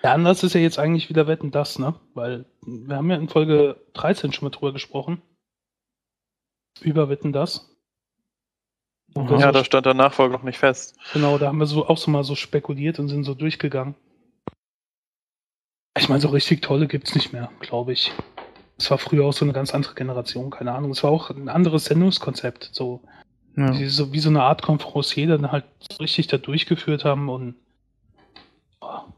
Der Anlass ist ja jetzt eigentlich wieder Wetten das, ne? Weil wir haben ja in Folge 13 schon mal drüber gesprochen. Über Wetten das. Und Ja, da stand der Nachfolger noch nicht fest. Genau, da haben wir so auch so mal so spekuliert und sind so durchgegangen. Ich meine, so richtig tolle gibt's nicht mehr, glaube ich. Es war früher auch so eine ganz andere Generation, keine Ahnung. Es war auch ein anderes Sendungskonzept, so ja. die so wie so eine Art Konferencier dann halt so richtig da durchgeführt haben und boah.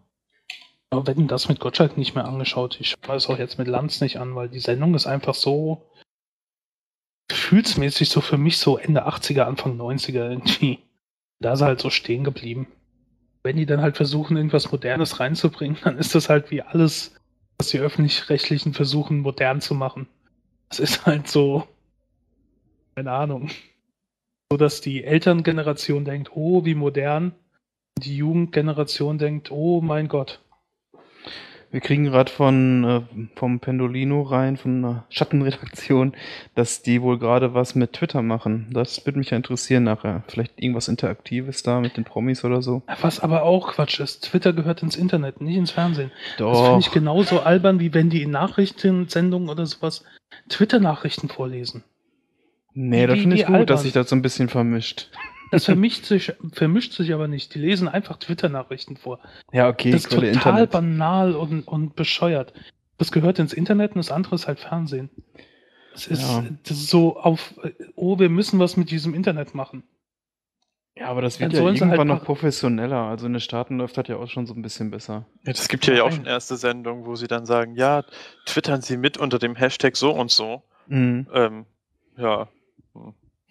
aber wenn das mit Gottschalk nicht mehr angeschaut, ich schaue es auch jetzt mit Lanz nicht an, weil die Sendung ist einfach so gefühlsmäßig so für mich so Ende 80er, Anfang 90er irgendwie. Da ist er halt so stehen geblieben. Wenn die dann halt versuchen, irgendwas Modernes reinzubringen, dann ist das halt wie alles, was die Öffentlich-Rechtlichen versuchen, modern zu machen. Das ist halt so, keine Ahnung so dass die Elterngeneration denkt, oh, wie modern. Die Jugendgeneration denkt, oh mein Gott. Wir kriegen gerade von äh, vom Pendolino rein, von einer Schattenredaktion, dass die wohl gerade was mit Twitter machen. Das würde mich ja interessieren nachher. Vielleicht irgendwas Interaktives da mit den Promis oder so. Was aber auch Quatsch ist. Twitter gehört ins Internet, nicht ins Fernsehen. Das Doch. finde ich genauso albern, wie wenn die in Nachrichtensendungen oder sowas Twitter-Nachrichten vorlesen. Nee, da Wie- finde ich gut, dass albern. sich das so ein bisschen vermischt. Das vermischt sich, vermischt sich aber nicht. Die lesen einfach Twitter-Nachrichten vor. Ja, okay, das ist total Internet. banal und, und bescheuert. Das gehört ins Internet und das andere ist halt Fernsehen. Es ist, Ja. das ist so auf, oh, wir müssen was mit diesem Internet machen. Ja, aber das wird ja halt irgendwann noch machen. professioneller. Also in den Staaten läuft das ja auch schon so ein bisschen besser. Ja, das gibt hier ja auch schon erste Sendungen, wo sie dann sagen, ja, twittern Sie mit unter dem Hashtag so und so. Mhm. Ähm, ja.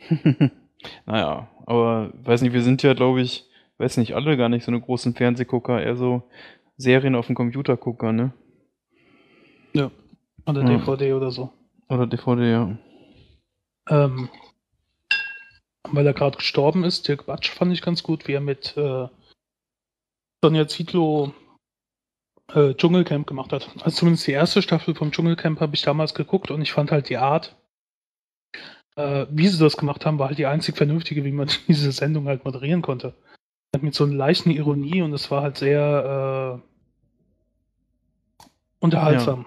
naja, aber weiß nicht, wir sind ja, glaube ich, weiß nicht, alle gar nicht so eine großen Fernsehgucker, eher so Serien auf dem Computergucker, ne? Oder Ja. DVD oder so. Oder DVD, ja. Ähm, weil er gerade gestorben ist, Dirk Batsch fand ich ganz gut, wie er mit äh, Sonja Zietlow äh, Dschungelcamp gemacht hat. Also zumindest die erste Staffel vom Dschungelcamp habe ich damals geguckt und ich fand halt die Art, äh, wie sie das gemacht haben, war halt die einzig vernünftige, wie man diese Sendung halt moderieren konnte. Mit so einer leichten Ironie und es war halt sehr äh, unterhaltsam.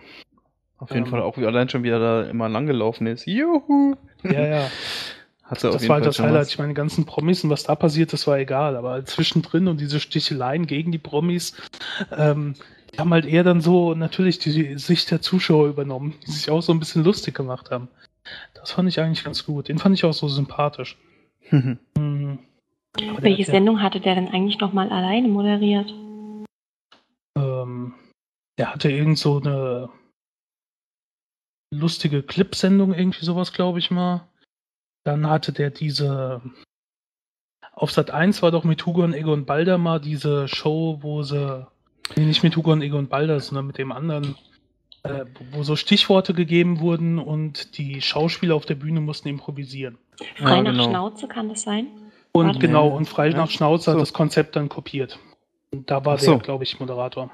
Auf jeden Ähm. Fall auch, wie allein schon wieder da immer langgelaufen ist. Juhu! Ja, ja. Hat auf Das jeden war halt das Highlight. was. Ich meine, die ganzen Promis und was da passiert, das war egal. Aber halt zwischendrin und diese Sticheleien gegen die Promis, ähm, die haben halt eher dann so natürlich die Sicht der Zuschauer übernommen, die sich auch so ein bisschen lustig gemacht haben. Das fand ich eigentlich ganz gut. Den fand ich auch so sympathisch. Hm. Der Welche hat ja- Sendung hatte der denn eigentlich nochmal alleine moderiert? Ähm, der hatte irgend so eine lustige Clipsendung, irgendwie sowas, glaube ich mal. Dann hatte der diese. Auf Sat 1 war doch mit Hugo und Egon Balder mal diese Show, wo sie. Nee, nicht mit Hugo und Egon Balder, sondern mit dem anderen. Äh, wo so Stichworte gegeben wurden und die Schauspieler auf der Bühne mussten improvisieren. Frei Ja, nach genau. Schnauze kann das sein? Und Warte. genau, und frei Ja. nach Schnauze hat So. das Konzept dann kopiert. Und da war so. der, glaube ich, Moderator.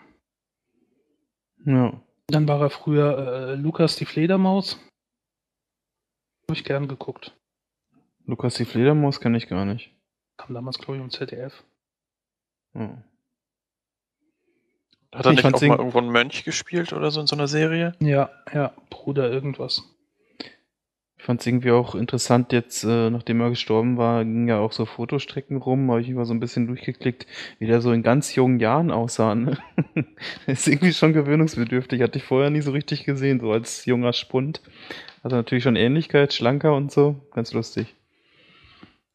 Ja. Dann war er früher äh, Lukas die Fledermaus. Habe ich gern geguckt. Lukas die Fledermaus kenne ich gar nicht. Kam damals, glaube ich, im ZDF. Ja. Hat er Ich nicht auch mal irg- irgendwo einen Mönch gespielt oder so in so einer Serie? Ja, ja, Bruder irgendwas. Ich fand es irgendwie auch interessant, jetzt, äh, nachdem er gestorben war, gingen ja auch so Fotostrecken rum, habe ich immer so ein bisschen durchgeklickt, wie der so in ganz jungen Jahren aussah. Ne? ist irgendwie schon gewöhnungsbedürftig, hatte ich vorher nie so richtig gesehen, so als junger Spund. Hatte natürlich schon Ähnlichkeit, schlanker und so, ganz lustig.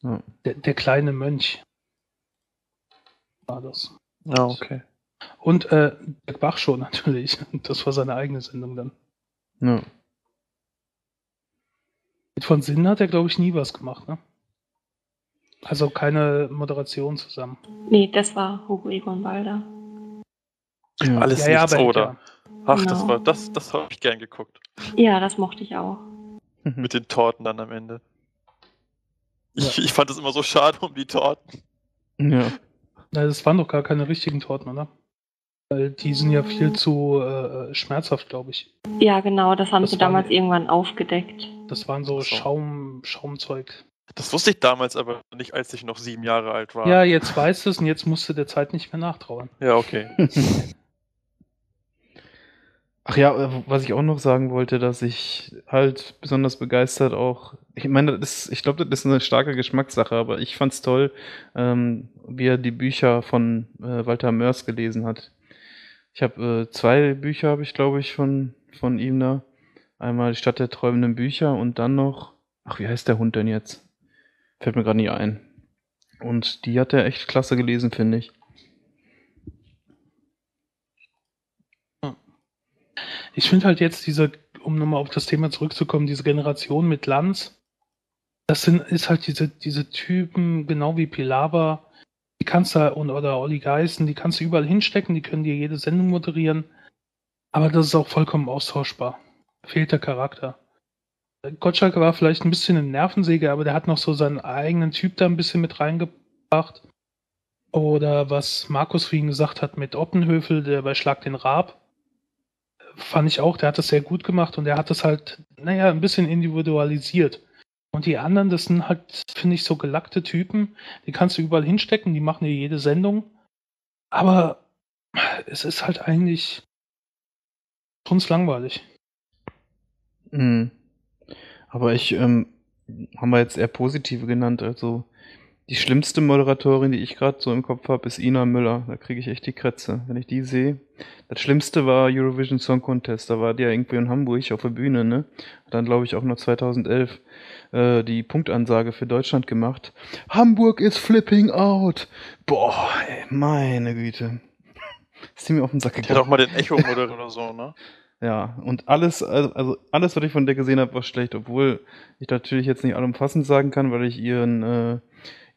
Ja. Der, der kleine Mönch war das. Ja, okay. Und äh, Dirk Bach schon natürlich. Das war seine eigene Sendung dann. Ja. Mit von Sinn hat er, glaube ich, nie was gemacht, ne? Also keine Moderation zusammen. Nee, das war Hugo Egon Balder. Ja. Alles nichts aber oder. Ach, das Genau. war das, das habe ich gern geguckt. Ja, das mochte ich auch. Mit den Torten dann am Ende. Ich, ich fand es immer so schade um die Torten. Ja. Na, das waren doch gar keine richtigen Torten, oder? Weil die sind ja viel zu äh, schmerzhaft, glaube ich. Ja, genau, das haben Das sie war- damals irgendwann aufgedeckt. Das waren so, so. Schaum, Schaumzeug. Das wusste ich damals aber nicht, als ich noch sieben Jahre alt war. Ja, jetzt weißt du es und jetzt musst du der Zeit nicht mehr nachtrauern. Ja, okay. Ach ja, äh, was ich auch noch sagen wollte, dass ich halt besonders begeistert auch, ich meine, das, ich glaube, das ist eine starke Geschmackssache, aber ich fand's toll, ähm, wie er die Bücher von äh, Walter Mörs gelesen hat. Ich habe äh, zwei Bücher, habe ich glaube ich von von ihm da. Einmal die Stadt der träumenden Bücher und dann noch, ach wie heißt der Hund denn jetzt? Fällt mir gerade nicht ein. Und die hat er echt klasse gelesen, finde ich. Ich finde halt jetzt diese, um nochmal auf das Thema zurückzukommen, diese Generation mit Lanz, das sind, ist halt diese, diese Typen, genau wie Pilawa, die kannst du, und, oder Olli Geißen, die kannst du überall hinstecken, die können dir jede Sendung moderieren, aber das ist auch vollkommen austauschbar. Fehlt der Charakter. Gottschalk war vielleicht ein bisschen eine Nervensäge, aber der hat noch so seinen eigenen Typ da ein bisschen mit reingebracht. Oder was Markus vorhin gesagt hat mit Oppenhöfel, der bei Schlag den Raab fand ich auch, der hat das sehr gut gemacht und der hat das halt, naja, ein bisschen individualisiert. Und die anderen, das sind halt, finde ich, so gelackte Typen, die kannst du überall hinstecken, die machen dir jede Sendung. Aber es ist halt eigentlich strunzlangweilig. Mhm. Aber ich, ähm, haben wir jetzt eher positive genannt. Also die schlimmste Moderatorin, die ich gerade so im Kopf habe, ist Ina Müller. Da kriege ich echt die Krätze, wenn ich die sehe. Das Schlimmste war Eurovision Song Contest. Da war die ja irgendwie in Hamburg auf der Bühne, ne? Hat dann, glaube ich, auch noch 2011 äh, die Punktansage für Deutschland gemacht. Hamburg is flipping out. Boah, ey, meine Güte. Ist die mir auf den Sack Die hat gegangen. auch mal den Echo moderiert oder so, ne? Ja, und alles, also, also alles, was ich von der gesehen habe, war schlecht, obwohl ich natürlich jetzt nicht allumfassend sagen kann, weil ich ihren, äh,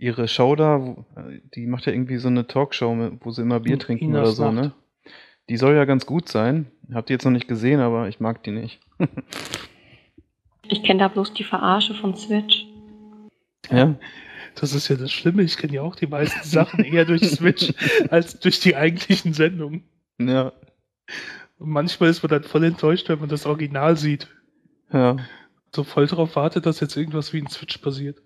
ihre Show da, äh, die macht ja irgendwie so eine Talkshow, wo sie immer Bier trinken Inas oder so, Nacht. ne? Die soll ja ganz gut sein. Hab die jetzt noch nicht gesehen, aber ich mag die nicht. Ich kenne da bloß die Verarsche von Switch. Ja, Das ist ja das Schlimme. Ich kenne ja auch die meisten Sachen eher durch Switch als durch die eigentlichen Sendungen. ja, Und manchmal ist man dann voll enttäuscht, wenn man das Original sieht. ja. So voll darauf wartet, dass jetzt irgendwas wie in Switch passiert.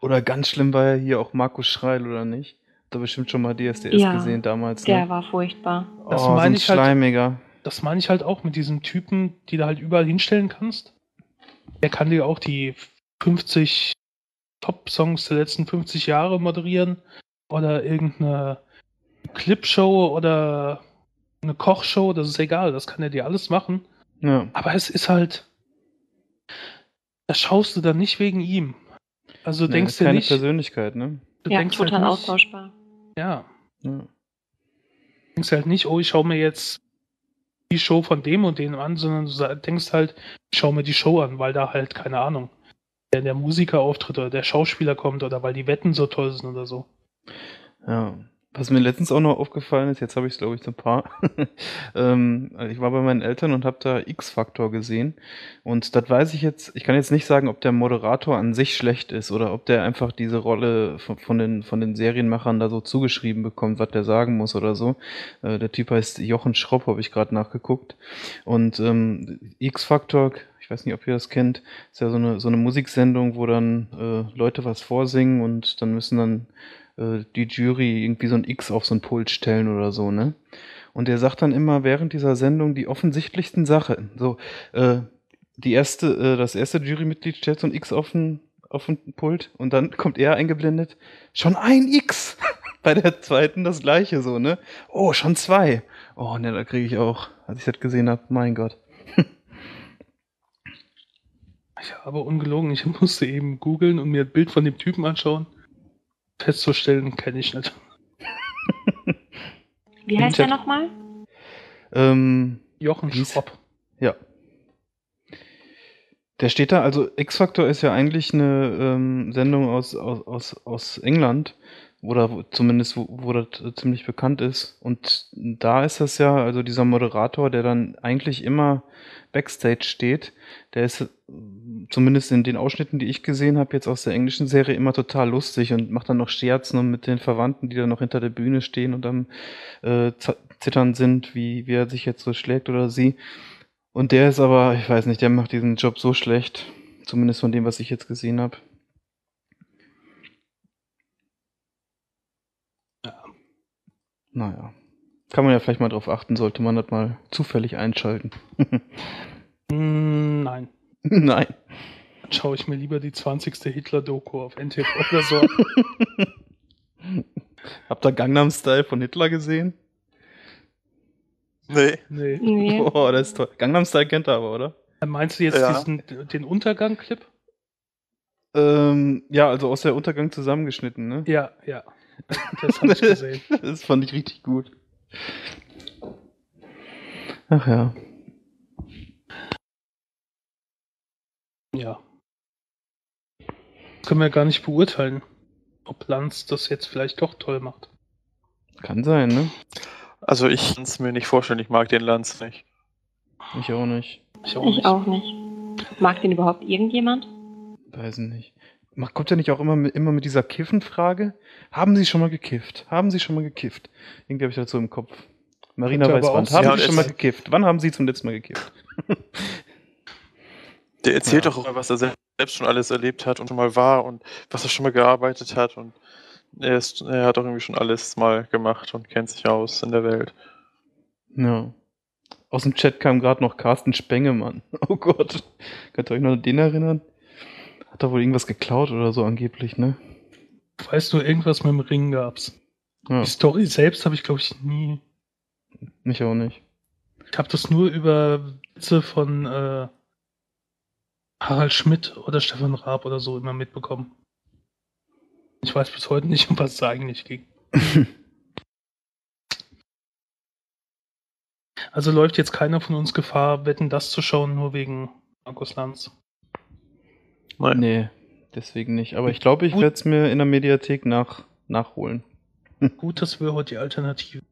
Oder ganz schlimm war ja hier auch Markus Schreil, oder nicht? Hat er bestimmt schon mal DSDS Ja, gesehen damals, Der ne? war furchtbar. Das oh, so ein meine ich halt- Schleimiger. Das meine ich halt auch mit diesen Typen, die du halt überall hinstellen kannst. Der kann dir auch die 50 Top-Songs der letzten 50 Jahre moderieren oder irgendeine Clipshow oder eine Kochshow, das ist egal, das kann er dir alles machen. Ja. Aber es ist halt, da schaust du dann nicht wegen ihm. Also du Nee, denkst dir keine nicht, Persönlichkeit, ne? du ja, denkst total halt nicht, austauschbar. ja, Ja. denkst halt nicht, oh, ich schaue mir jetzt die Show von dem und dem an, sondern du denkst halt, ich schaue mir die Show an, weil da halt, keine Ahnung, der, der Musiker auftritt oder der Schauspieler kommt oder weil die Wetten so toll sind oder so. Ja. Was mir letztens auch noch aufgefallen ist, jetzt habe ich es glaube ich so ein paar. ähm, ich war bei meinen Eltern und habe da X-Faktor gesehen. Und das weiß ich jetzt, ich kann jetzt nicht sagen, ob der Moderator an sich schlecht ist oder ob der einfach diese Rolle von, von, den, von den Serienmachern da so zugeschrieben bekommt, was der sagen muss oder so. Äh, der Typ heißt Jochen Schropp, habe ich gerade nachgeguckt. Und ähm, X-Faktor, ich weiß nicht, ob ihr das kennt, ist ja so eine, so eine Musiksendung, wo dann äh, Leute was vorsingen und dann müssen dann äh, die Jury irgendwie so ein X auf so ein Pult stellen oder so, ne? Und er sagt dann immer während dieser Sendung die offensichtlichsten Sachen. So, äh, die erste, äh, das erste Jurymitglied stellt so ein X auf den, auf den Pult und dann kommt er eingeblendet, schon ein X! Bei der zweiten das gleiche so, ne? Oh, schon zwei. Oh, ne, da kriege ich auch, als ich das gesehen habe, mein Gott. Ja, aber ungelogen, ich musste eben googeln und mir ein Bild von dem Typen anschauen. Festzustellen, kenne ich nicht. Wie heißt der nochmal? Ähm, Jochen Schropp. Ja. Der steht da, also X-Factor ist ja eigentlich eine ähm, Sendung aus, aus, aus, aus England, oder wo, zumindest wo, wo das äh, ziemlich bekannt ist. Und da ist das ja, also dieser Moderator, der dann eigentlich immer Backstage steht, der ist äh, zumindest in den Ausschnitten, die ich gesehen habe, jetzt aus der englischen Serie immer total lustig und macht dann noch Scherzen und mit den Verwandten, die dann noch hinter der Bühne stehen und am äh, zittern sind, wie, wie er sich jetzt so schlägt oder sie. Und der ist aber, ich weiß nicht, der macht diesen Job so schlecht. Zumindest von dem, was ich jetzt gesehen habe. Ja. Naja. Kann man ja vielleicht mal drauf achten, sollte man das mal zufällig einschalten. Mm, nein. Nein. Dann schaue ich mir lieber die 20. Hitler-Doku auf NTV oder so. an. Habt ihr Gangnam Style von Hitler gesehen? Nee. Nee. Nee. Boah, das ist toll. Gangnam Style kennt ihr aber, oder? Meinst du jetzt Ja. diesen, den Untergang-Clip? Ähm, ja, also aus der Untergang zusammengeschnitten, ne? Ja, ja. Das habe ich gesehen. Das fand ich richtig gut. Ach ja. Ja. Das können wir gar nicht beurteilen, ob Lanz das jetzt vielleicht doch toll macht. Kann sein, ne? Also ich kann es mir nicht vorstellen, ich mag den Lanz nicht. Ich auch nicht. Ich auch Ich nicht. auch nicht. Mag den überhaupt irgendjemand? Weiß nicht. Kommt er nicht auch immer mit, immer mit dieser Kiffen-Frage? Haben Sie schon mal gekifft? Haben Sie schon mal gekifft? Irgendwie habe ich das so im Kopf. Marina Weißband, haben. Sie Ja, schon mal gekifft? Wann haben Sie zum letzten Mal gekifft? Der erzählt Ja. doch auch, was er selbst schon alles erlebt hat und schon mal war und was er schon mal gearbeitet hat und er, ist, er hat auch irgendwie schon alles mal gemacht und kennt sich aus in der Welt. Ja. Aus dem Chat kam gerade noch Carsten Spengemann. Oh Gott. Könnt ihr euch noch an den erinnern? Hat da wohl irgendwas geklaut oder so angeblich, ne? Weißt du, irgendwas mit dem Ring gab's. Ja, Die Story selbst habe ich, glaube ich, nie. mich auch nicht. Ich habe das nur über Witze von äh, Harald Schmidt oder Stefan Raab oder so immer mitbekommen. Ich weiß bis heute nicht, um was es eigentlich ging. Also läuft jetzt keiner von uns Gefahr, Wetten das zu schauen, nur wegen Markus Lanz. Nein. Nee, deswegen nicht. Aber ich glaube, ich werde es mir in der Mediathek nach, nachholen. Gut, dass wir heute die Alternative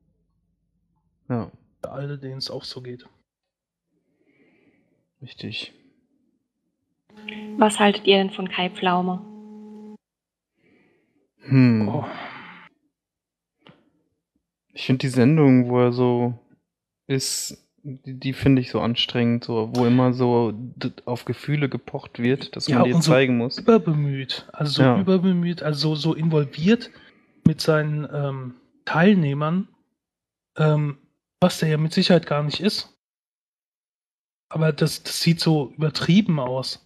Ja, für alle, denen es auch so geht. richtig. Was haltet ihr denn von Kai Pflaume? Hm. Oh, Ich finde die Sendung, wo er so ist, die, die finde ich so anstrengend, so, wo immer so auf Gefühle gepocht wird, dass Ja, man die und so zeigen muss. überbemüht, also so Ja. überbemüht, also so, so involviert mit seinen ähm, Teilnehmern, ähm, was der ja mit Sicherheit gar nicht ist. Aber das, das sieht so übertrieben aus.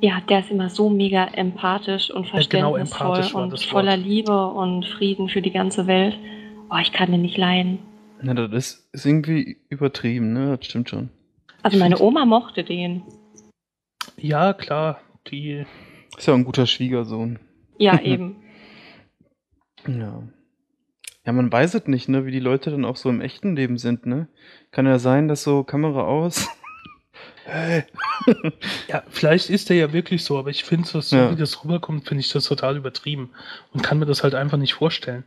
Ja, der ist immer so mega empathisch und Ja, genau, verständnisvoll empathisch war und voller Liebe und Frieden für die ganze Welt. Oh, ich kann den nicht leiden. Ja, das ist, irgendwie übertrieben, ne? Das stimmt schon. Also meine Oma mochte den. Ja, klar, die, Ist ja ein guter Schwiegersohn. Ja, eben. Ja. Ja, man weiß es nicht, ne, wie die Leute dann auch so im echten Leben sind, ne? Kann ja sein, dass so Kamera aus. hey. ja, vielleicht ist der ja wirklich so, aber ich finde, so, so Ja. wie das rüberkommt, finde ich das total übertrieben und kann mir das halt einfach nicht vorstellen.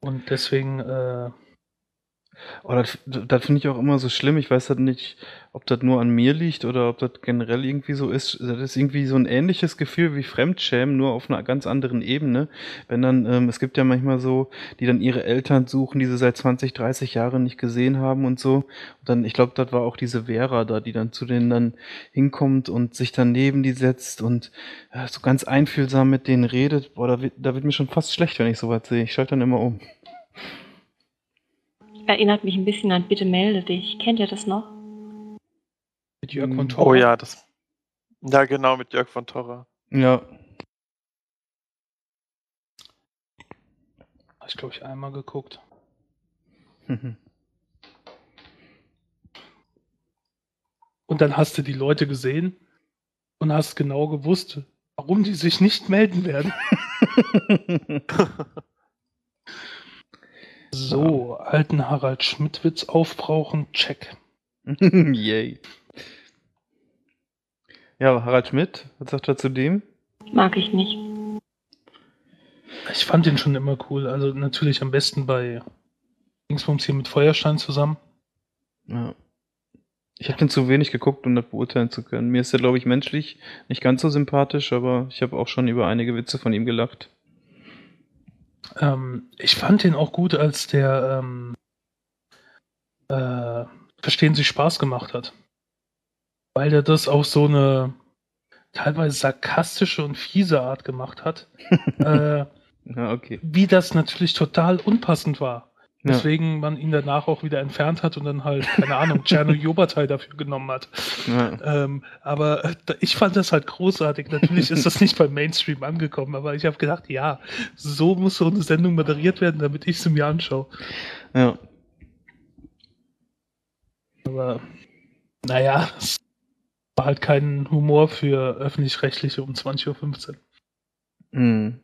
Und deswegen, äh, Oh, das, das finde ich auch immer so schlimm. Ich weiß halt nicht, ob das nur an mir liegt oder ob das generell irgendwie so ist. Das ist irgendwie so ein ähnliches Gefühl wie Fremdschämen, nur auf einer ganz anderen Ebene. Wenn dann, ähm, es gibt ja manchmal so, die dann ihre Eltern suchen, die sie seit 20, 30 Jahren nicht gesehen haben und so. Und dann, ich glaube, das war auch diese Vera da, die dann zu denen dann hinkommt und sich dann neben die setzt und ja, so ganz einfühlsam mit denen redet. Boah, da wird, da wird mir schon fast schlecht, wenn ich sowas sehe. Ich schalte dann immer um. Erinnert mich ein bisschen an Bitte melde dich. Kennt ihr das noch? mit Jörg Mm. von Torra. Oh ja, das. Ja, genau, mit Jörg von Torra. Ja. Hab ich glaube ich einmal geguckt. Und dann hast du die Leute gesehen und hast genau gewusst, warum die sich nicht melden werden. So, alten Harald Schmidt-Witz aufbrauchen, check. Yay. Ja, Harald Schmidt, was sagt er zu dem? Mag ich nicht. Ich fand den schon immer cool. Also natürlich am besten bei Dingsbums hier mit Feuerstein zusammen. Ja. Ich habe den zu wenig geguckt, um das beurteilen zu können. Mir ist er, glaube ich, menschlich nicht ganz so sympathisch, aber ich habe auch schon über einige Witze von ihm gelacht. Ähm, ich fand den auch gut, als der ähm, äh, Verstehen Sie Spaß gemacht hat. Weil der das auf so eine teilweise sarkastische und fiese Art gemacht hat. äh, okay. wie das natürlich total unpassend war. Ja. Deswegen man ihn danach auch wieder entfernt hat und dann halt, keine Ahnung, Czerno Jobatai dafür genommen hat. Ja. Ähm, aber äh, ich fand das halt großartig. Natürlich ist das nicht beim Mainstream angekommen, aber ich habe gedacht, ja, so muss so eine Sendung moderiert werden, damit ich sie mir anschaue. ja. Aber naja, es war halt kein Humor für öffentlich-rechtliche um 20.15 Uhr. Hm.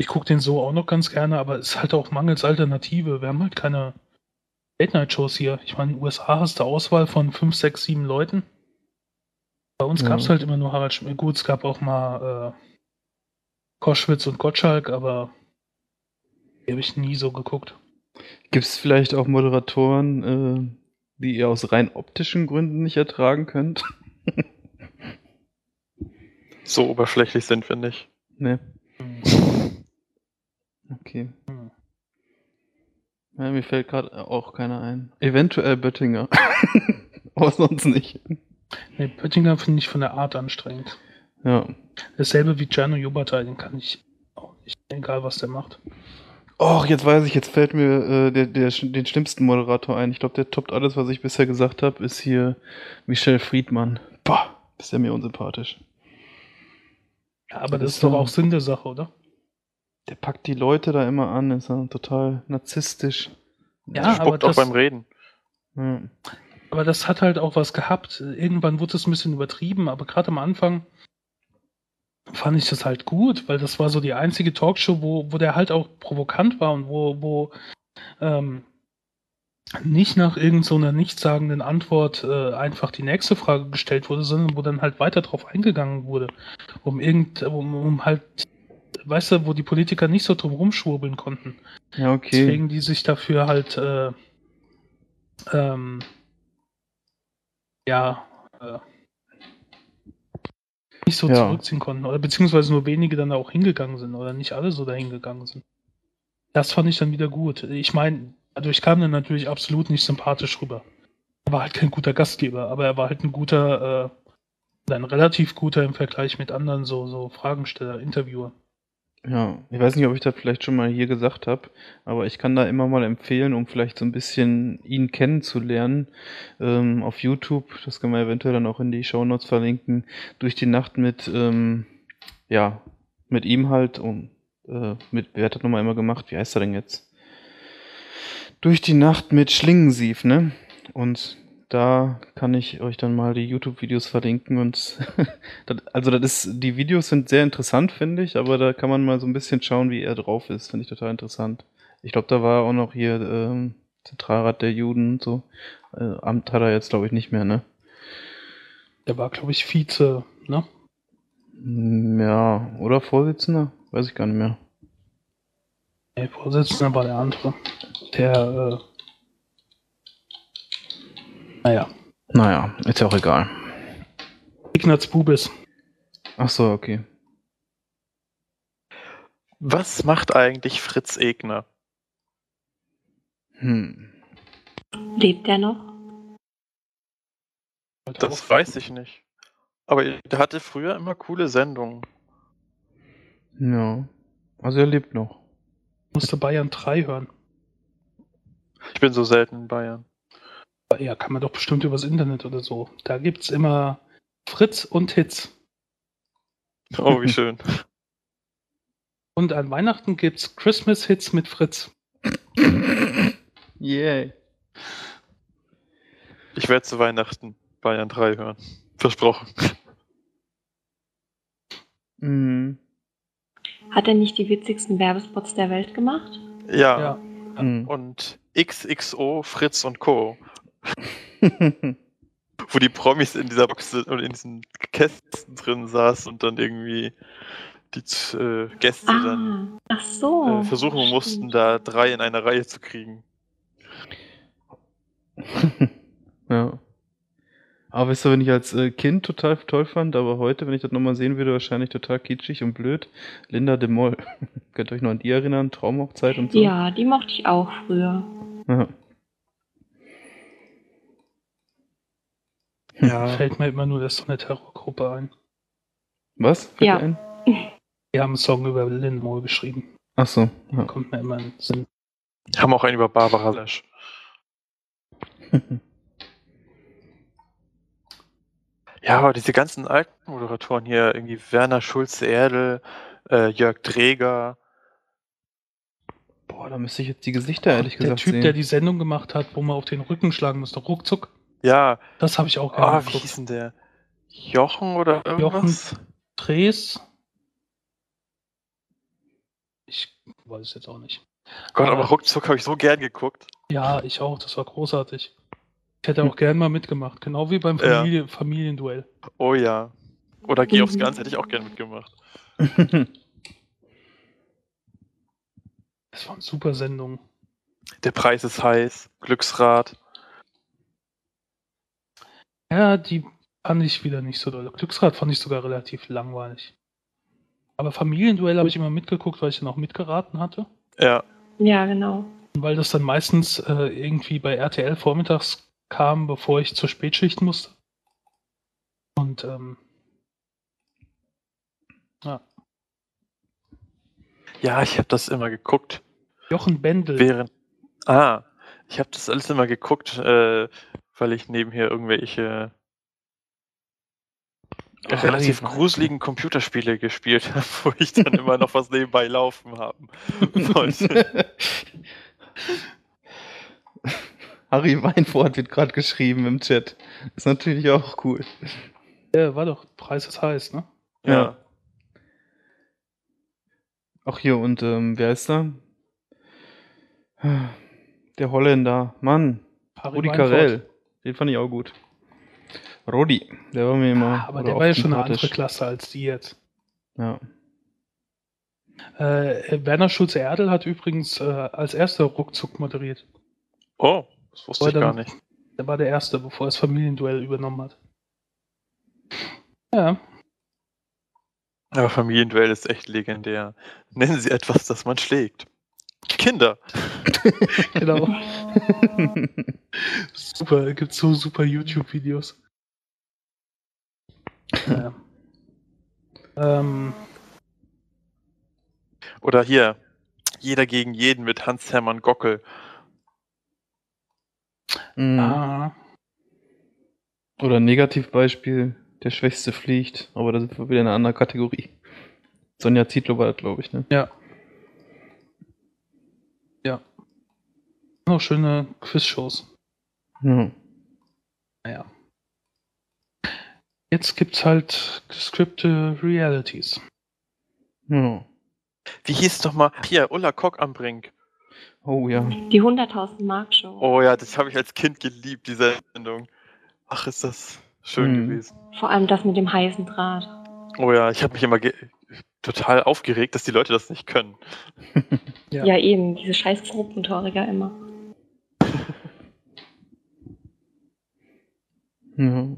Ich gucke den so auch noch ganz gerne, aber es ist halt auch mangels Alternative. Wir haben halt keine Late-Night-Shows hier. Ich meine, in den USA hast du Auswahl von 5, 6, 7 Leuten. Bei uns Ja. gab es halt immer nur Harald Schmidt. Gut, es gab auch mal äh, Koschwitz und Gottschalk, aber die habe ich nie so geguckt. Gibt es vielleicht auch Moderatoren, äh, die ihr aus rein optischen Gründen nicht ertragen könnt? So oberflächlich sind wir nicht. ne, Hm. Okay. Hm. Ja, mir fällt gerade auch keiner ein. Eventuell Böttinger. Aber sonst nicht. Nee, Pöttinger finde ich von der Art anstrengend. Ja. Dasselbe wie Gianno Jobatai, den kann ich auch nicht, egal was der macht. Och, jetzt weiß ich, jetzt fällt mir äh, der, der, den schlimmsten Moderator ein. Ich glaube, der toppt alles, was ich bisher gesagt habe, ist hier Michel Friedmann. Boah, Ist ja mir unsympathisch. Ja, aber das, Das ist doch auch Sinn der Sache, oder? Der packt die Leute da immer an, ist dann total narzisstisch. Ja, Spuckt aber auch das- beim Reden. Ja. Aber das hat halt auch was gehabt. Irgendwann wurde es ein bisschen übertrieben, aber gerade am Anfang fand ich das halt gut, weil das war so die einzige Talkshow, wo, wo der halt auch provokant war und wo, wo ähm, nicht nach irgendeiner so einer nichtssagenden Antwort äh, einfach die nächste Frage gestellt wurde, sondern wo dann halt weiter drauf eingegangen wurde, um irgend, um, um halt, weißt du, wo die Politiker nicht so drum rumschwurbeln konnten. ja, okay. Deswegen die sich dafür halt äh, ähm, ja äh, nicht so Ja. zurückziehen konnten oder beziehungsweise nur wenige dann da auch hingegangen sind oder nicht alle so dahin gegangen sind. Das fand ich dann wieder gut. Ich meine, dadurch kam er natürlich absolut nicht sympathisch rüber. Er war halt kein guter Gastgeber, aber er war halt ein guter, äh, ein relativ guter im Vergleich mit anderen so, so Fragensteller, Interviewer. Ja, ich weiß nicht, ob ich das vielleicht schon mal hier gesagt habe, aber ich kann da immer mal empfehlen, um vielleicht so ein bisschen ihn kennenzulernen, ähm, auf YouTube, das können wir eventuell dann auch in die Shownotes verlinken, durch die Nacht mit, ähm, ja, mit ihm halt, um, äh, mit, wer hat das nochmal immer gemacht, wie heißt er denn jetzt? Durch die Nacht mit Schlingensief, ne? Und da kann ich euch dann mal die YouTube-Videos verlinken und das, also das ist, die Videos sind sehr interessant, finde ich, aber da kann man mal so ein bisschen schauen, wie er drauf ist, finde ich total interessant. Ich glaube, da war auch noch hier ähm, Zentralrat der Juden und so. Äh, Amt hat er jetzt, glaube ich, nicht mehr, ne? Der war, glaube ich, Vize, ne? Mm, Ja, oder Vorsitzender? Weiß ich gar nicht mehr. Nee, Vorsitzender war der andere. Der, äh, naja, Naja, ist ja auch egal. Ignaz Bubis. Ach so, okay. Was macht eigentlich Fritz Egner? Hm. Lebt der noch? Das weiß ich nicht. Aber der hatte früher immer coole Sendungen. Ja. Also er lebt noch. Musste Bayern 3 hören. Ich bin so selten in Bayern. Ja, kann man doch bestimmt übers Internet oder so. Da gibt's immer Fritz und Hits. Oh, wie schön. Und an Weihnachten gibt's Christmas Hits mit Fritz. Yay. Ich werde zu Weihnachten Bayern 3 hören. Versprochen. Mhm. Hat er nicht die witzigsten Werbespots der Welt gemacht? Ja. Ja. Mhm. Und XXO, Fritz und Co. Wo die Promis in dieser Box sind und in diesen Kästen drin saßen und dann irgendwie die äh, Gäste dann Ah, ach so. äh, versuchen mussten, da drei in einer Reihe zu kriegen. ja. Aber weißt du, wenn ich als äh, Kind total toll fand, aber heute, wenn ich das nochmal sehen würde, wahrscheinlich total kitschig und blöd. Linda de Mol. Könnt ihr euch noch an die erinnern? Traumhochzeit und so? Ja, die mochte ich auch früher. Ja. Ja. Fällt mir immer nur das so eine Terrorgruppe ein. Was? Fällt Ja. ein? Die haben einen Song über Lindmore geschrieben. Ach so. Ja. Kommt mir immer in den Sinn. Haben auch einen über Barbara Lesch. Ja, aber diese ganzen alten Moderatoren hier, irgendwie Werner Schulze-Erdel, äh, Jörg Dreger, Boah, da müsste ich jetzt die Gesichter ehrlich der gesagt Typ, sehen. der die Sendung gemacht hat, wo man auf den Rücken schlagen musste, ruckzuck, ja, das habe ich auch ah, gerne wie geguckt. hieß denn der? Jochen oder irgendwas? Dres. Ich weiß es jetzt auch nicht. Gott, aber ruckzuck habe ich so gern geguckt. Ja, ich auch, das war großartig. Ich hätte auch gern mal mitgemacht, genau wie beim Ja. Familie Familienduell. Oh ja. Oder Geh aufs Mhm. Ganze hätte ich auch gern mitgemacht. Das waren super Sendungen. Der Preis ist heiß, Glücksrad. Ja, die fand ich wieder nicht so doll. Glücksrad fand ich sogar relativ langweilig. Aber Familienduell habe ich immer mitgeguckt, weil ich dann auch mitgeraten hatte. Ja, Ja, genau. Weil das dann meistens äh, irgendwie bei RTL vormittags kam, bevor ich zur Spätschicht musste. Und ähm, ja. ja, ich habe das immer geguckt. Jochen Bendel. Während. Ah, ich habe das alles immer geguckt, äh, weil ich nebenher irgendwelche Ach, relativ gruseligen Computerspiele gespielt habe, wo ich dann immer noch was nebenbei laufen haben wollte. Harry Weinfurt wird gerade geschrieben im Chat. Ist natürlich auch cool. Ja, war doch, Preis ist heiß, ne? Ja. Ach hier, und ähm, wer ist da? Der Holländer. Mann, Harry Rudi Weinfurt. Carell. Den fand ich auch gut. Rudi, der war mir immer. Ah, Aber der war ja schon eine andere Klasse als die jetzt. Ja. Äh, Werner Schulze-Erdel hat übrigens äh, als erster Ruckzuck moderiert. Oh, das wusste ich Oder- gar nicht. Der war der Erste, bevor er das Familienduell übernommen hat. Ja, Aber Familienduell ist echt legendär. Nennen Sie etwas, das man schlägt. Kinder. genau. super, gibt so super YouTube-Videos. Ja. ähm, Oder hier, jeder gegen jeden mit Hans-Hermann Gockel. Mhm. ah, Oder ein Negativbeispiel, der Schwächste fliegt, aber da sind wir wieder in einer anderen Kategorie. Sonja Zietlow war das, glaube ich, ne? Ja. Noch schöne Quizshows. Ja. Naja. Jetzt gibt's halt gescripte Realities. ja. Wie hieß es nochmal? Hier, Ulla Kock am Brink. Oh ja. Die 100.000 Mark Show. Oh ja, das habe ich als Kind geliebt, diese Sendung. Ach, ist das schön Mhm. gewesen. Vor allem das mit dem heißen Draht. Oh ja, ich habe mich immer total aufgeregt, dass die Leute das nicht können. Ja. Ja, eben, diese scheiß Grobmotoriker immer. Ja.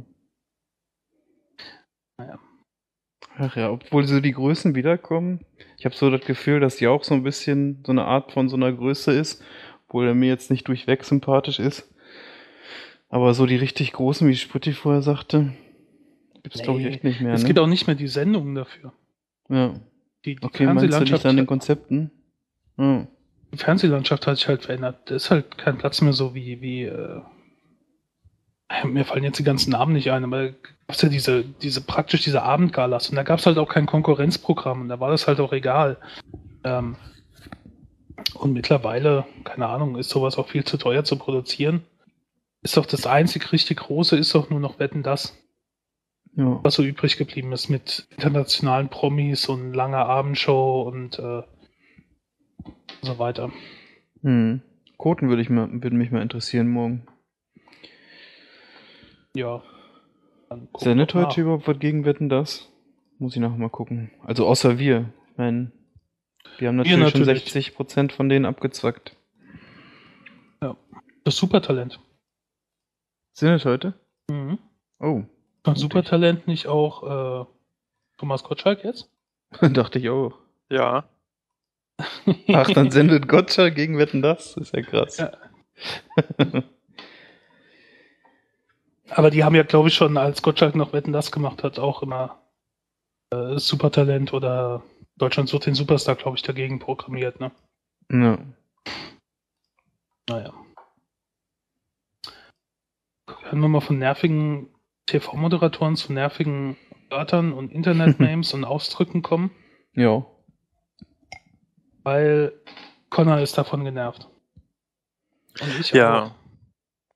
Naja. Ach ja, obwohl so die Größen wiederkommen. Ich habe so das Gefühl, dass die auch so ein bisschen so eine Art von so einer Größe ist, obwohl er mir jetzt nicht durchweg sympathisch ist. Aber so die richtig großen, wie Sputti vorher sagte, gibt es glaube ich Nee, echt nicht mehr. es ne? gibt auch nicht mehr die Sendungen dafür. ja. Die, die Okay, meinst du nicht Fernsehlandschaft, an den Konzepten? Ja. die Fernsehlandschaft hat sich halt verändert. Da ist halt kein Platz mehr so wie, wie äh, mir fallen jetzt die ganzen Namen nicht ein, aber gab's ja diese, diese praktisch diese Abendgalas und da gab es halt auch kein Konkurrenzprogramm und da war das halt auch egal. Ähm, und mittlerweile, keine Ahnung, ist sowas auch viel zu teuer zu produzieren. Ist doch das einzig richtig große, ist doch nur noch Wetten das, ja. was so übrig geblieben ist mit internationalen Promis und langer Abendshow und äh, so weiter. Hm. Quoten würde ich mal, würden mich mal interessieren morgen. Ja. Wir heute überhaupt was gegen Wetten das? Muss ich nachher mal gucken. Also außer wir. Ich meine, wir haben natürlich, schon natürlich. 60% von denen abgezwackt. nach. Das Supertalent. Sind das heute? Mhm. Oh, Kann Supertalent nicht auch äh, Thomas Gottschalk jetzt? dachte ich auch. Ja. Ach, dann sendet Gottschalk gegen Wetten das? Ist ja krass. Ja. Aber die haben ja, glaube ich, schon, als Gottschalk noch Wetten das gemacht hat, auch immer äh, Supertalent oder Deutschland sucht den Superstar, glaube ich, dagegen programmiert, ne? Ja. Naja. Können wir mal von nervigen TV-Moderatoren zu nervigen Wörtern und Internet-Names und Ausdrücken kommen? Ja. Weil Connor ist davon genervt. Ja. auch.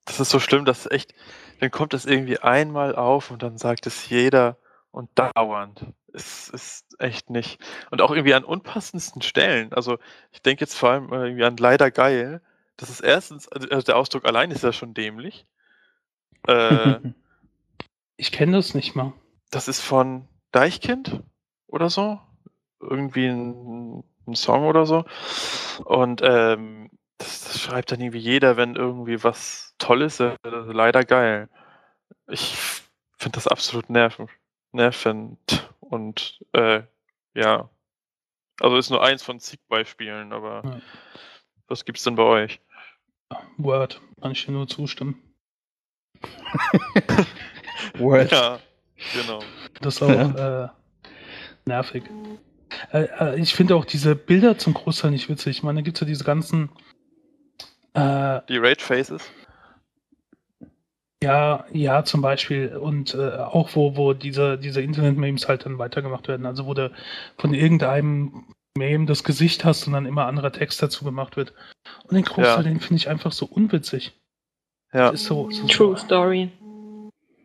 Das ist so schlimm, dass echt, dann kommt das irgendwie einmal auf und dann sagt es jeder und dauernd. Es ist echt nicht. Und auch irgendwie an unpassendsten Stellen. Also ich denke jetzt vor allem äh, irgendwie an leider geil. Das ist erstens, also also der Ausdruck allein ist ja schon dämlich. Äh, Ich kenne das nicht mal. das ist von Deichkind oder so. Irgendwie ein, ein Song oder so. Und ähm, das, das schreibt dann irgendwie jeder, wenn irgendwie was Tolles ist. Äh, leider geil. Ich finde das absolut nerv nervend. Und äh, ja. Also ist nur eins von zig Beispielen, aber Ja. was gibt's denn bei euch? Word, kann ich dir nur zustimmen. Word. Ja, genau. Das ist auch äh, nervig. Äh, äh, ich finde auch diese Bilder zum Großteil nicht witzig. Ich meine, da gibt es ja diese ganzen. Äh, Die Rage Faces. Ja, ja, zum Beispiel. Und äh, auch wo, wo diese, diese Internet-Memes halt dann weitergemacht werden. Also wo du von irgendeinem Meme das Gesicht hast und dann immer anderer Text dazu gemacht wird. Und den Großteil, Ja. den finde ich einfach so unwitzig. Ja, Das ist so, so True Story.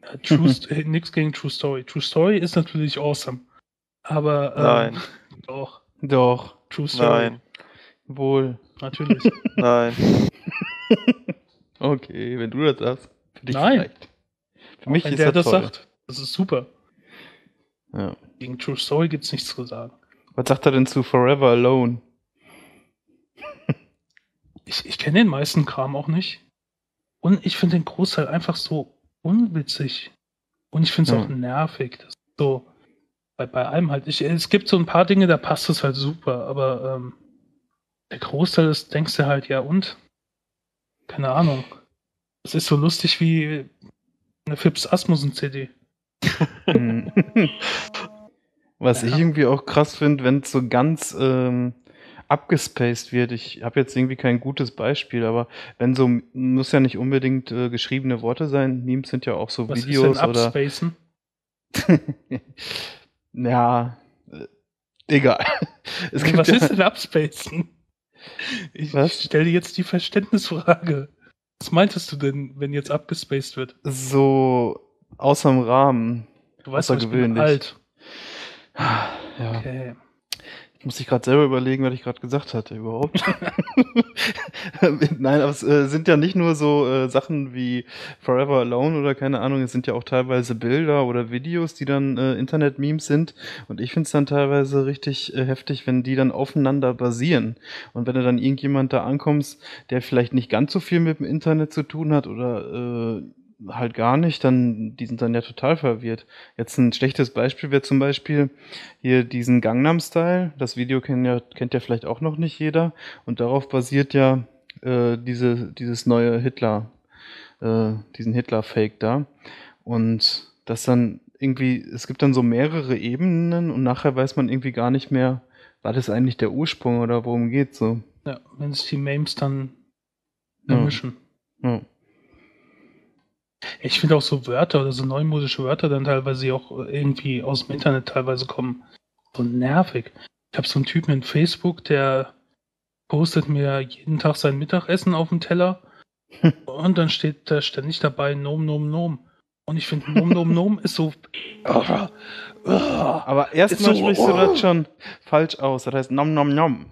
Ja, True St- äh, nix gegen True Story. True Story ist natürlich awesome. Aber ähm, Nein. doch, Doch, True Story. nein, wohl. Natürlich. nein. Okay, wenn du das sagst. Für dich Nein. vielleicht. Für mich Wenn ist der das das toll. sagt, das ist super. Ja. Gegen True Story gibt's nichts zu sagen. Was sagt er denn zu Forever Alone? Ich, ich kenne den meisten Kram auch nicht. Und ich finde den Großteil einfach so unwitzig. Und ich finde es Ja. auch nervig. So bei, bei allem halt. Ich, es gibt so ein paar Dinge, da passt es halt super, aber ähm, der Großteil ist, denkst du halt, ja und? Keine Ahnung. Das ist so lustig wie eine Fips Asmussen-CD. Was Ja. ich irgendwie auch krass finde, wenn es so ganz ähm, abgespaced wird. Ich habe jetzt irgendwie kein gutes Beispiel, aber wenn so, muss ja nicht unbedingt äh, geschriebene Worte sein. Memes sind ja auch so Was Videos ist denn oder. Upspacen? ja, äh, egal. Es Was ja, ist denn Upspacen? Ich Was? stelle jetzt die Verständnisfrage. Was meintest du denn, wenn jetzt abgespaced wird? so außerm Rahmen. Du weißt ich bin alt. Ja, Okay. Muss ich gerade selber überlegen, was ich gerade gesagt hatte überhaupt. Nein, aber es äh, sind ja nicht nur so äh, Sachen wie Forever Alone oder keine Ahnung, es sind ja auch teilweise Bilder oder Videos, die dann äh, Internet-Memes sind. Und ich finde es dann teilweise richtig äh, heftig, wenn die dann aufeinander basieren. Und wenn du dann irgendjemand da ankommst, der vielleicht nicht ganz so viel mit dem Internet zu tun hat oder äh, halt gar nicht, dann die sind dann ja total verwirrt. Jetzt ein schlechtes Beispiel wäre zum Beispiel hier diesen Gangnam Style. Das Video kennt ja, kennt ja vielleicht auch noch nicht jeder. Und darauf basiert ja äh, diese, dieses neue Hitler, äh, diesen Hitler-Fake da. Und das dann irgendwie, es gibt dann so mehrere Ebenen und nachher weiß man irgendwie gar nicht mehr, war das eigentlich der Ursprung oder worum geht's so. Ja, wenn sich die Memes dann Ja. vermischen. Ja. Ich finde auch so Wörter oder so neumodische Wörter dann teilweise auch irgendwie aus dem Internet teilweise kommen. So nervig. Ich habe so einen Typen in Facebook, der postet mir jeden Tag sein Mittagessen auf dem Teller und dann steht da ständig dabei Nom Nom Nom. Und ich finde Nom Nom Nom ist so. Aber erstmal so- sprichst du das schon falsch aus. Das heißt nom nom nom.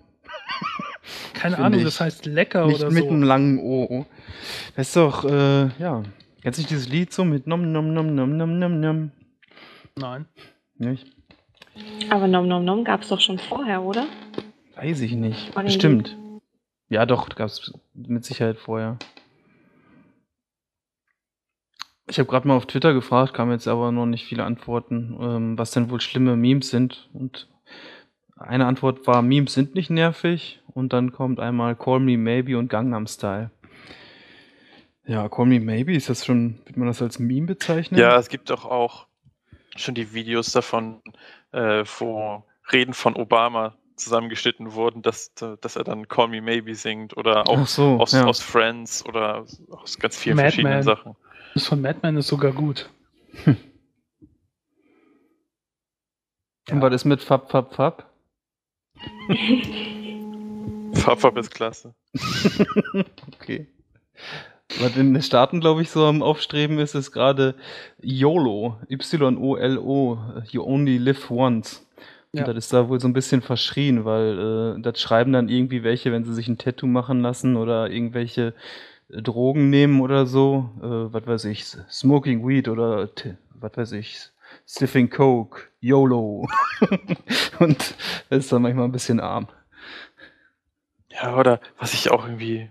Keine Ahnung, das heißt lecker Nicht oder mit so. einem langen O. Das ist doch, äh, ja. Kennst du nicht dieses Lied so mit nom nom nom nom nom nom nom? Nein. Nicht? Aber Nom Nom Nom gab es doch schon vorher, oder? Weiß ich nicht. War Bestimmt. Ja, doch, gab es mit Sicherheit vorher. Ich habe gerade mal auf Twitter gefragt, kamen jetzt aber noch nicht viele Antworten, ähm, was denn wohl schlimme Memes sind. Und eine Antwort war, Memes sind nicht nervig. Und dann kommt einmal Call Me Maybe und Gangnam Style. Ja, Call Me Maybe, ist das schon, wird man das als Meme bezeichnen? Ja, es gibt doch auch schon die Videos davon, äh, wo Reden von Obama zusammengeschnitten wurden, dass, dass er dann Call Me Maybe singt oder auch so, aus, ja. aus Friends oder aus ganz vielen Mad verschiedenen Men. Sachen. Das von Madman ist sogar gut. Und was ist mit Fab, Fab, Fab? Fab ist klasse. Okay. Was in den Staaten, glaube ich, so am Aufstreben ist, ist gerade YOLO. Y-O-L-O. You only live once. Ja. Und das ist da wohl so ein bisschen verschrien, weil äh, das schreiben dann irgendwie welche, wenn sie sich ein Tattoo machen lassen oder irgendwelche äh, Drogen nehmen oder so. Äh, was weiß ich, Smoking Weed oder was weiß ich, Sniffing Coke, YOLO. Und das ist dann manchmal ein bisschen arm. Ja, oder was ich auch irgendwie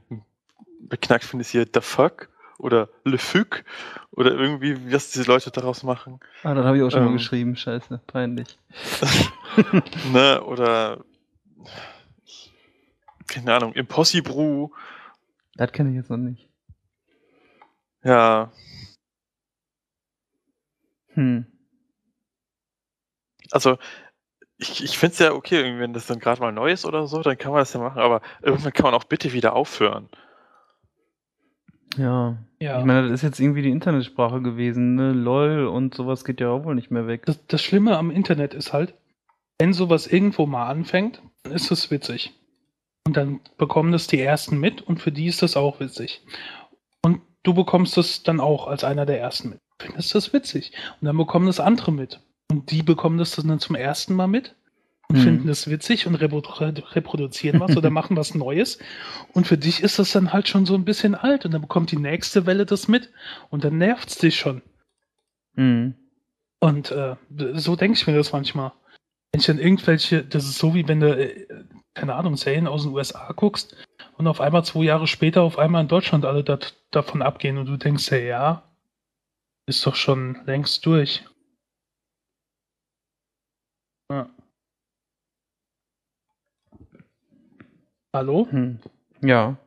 beknackt finde, ist hier The Fuck oder Le Fuck oder irgendwie, was diese Leute daraus machen. Ah, das habe ich auch schon mal Ähm. geschrieben. Scheiße, peinlich. ne, oder keine Ahnung, Impossible. Das kenne ich jetzt noch nicht. Ja, Hm. also ich, ich finde es ja okay, wenn das dann gerade mal neu ist oder so, dann kann man das ja machen, aber irgendwann kann man auch bitte wieder aufhören. Ja. Ja. Ich meine, das ist jetzt irgendwie die Internetsprache gewesen, ne? LOL und sowas geht ja auch wohl nicht mehr weg. Das, das Schlimme am Internet ist halt, wenn sowas irgendwo mal anfängt, dann ist es witzig. Und dann bekommen das die Ersten mit und für die ist das auch witzig. Und du bekommst das dann auch als einer der Ersten mit. Findest das witzig. Und dann bekommen das andere mit. Und die bekommen das dann zum ersten Mal mit und Mhm. finden das witzig und reprodu reproduzieren was oder machen was Neues. Und für dich ist das dann halt schon so ein bisschen alt. Und dann bekommt die nächste Welle das mit und dann nervt es dich schon. Mhm. Und äh, so denke ich mir das manchmal. Wenn ich dann irgendwelche, das ist so wie wenn du, äh, keine Ahnung, Serien aus den USA guckst und auf einmal zwei Jahre später auf einmal in Deutschland alle dat, davon abgehen und du denkst, ja, ja, ist doch schon längst durch. Ja. Hallo? Hm. Ja.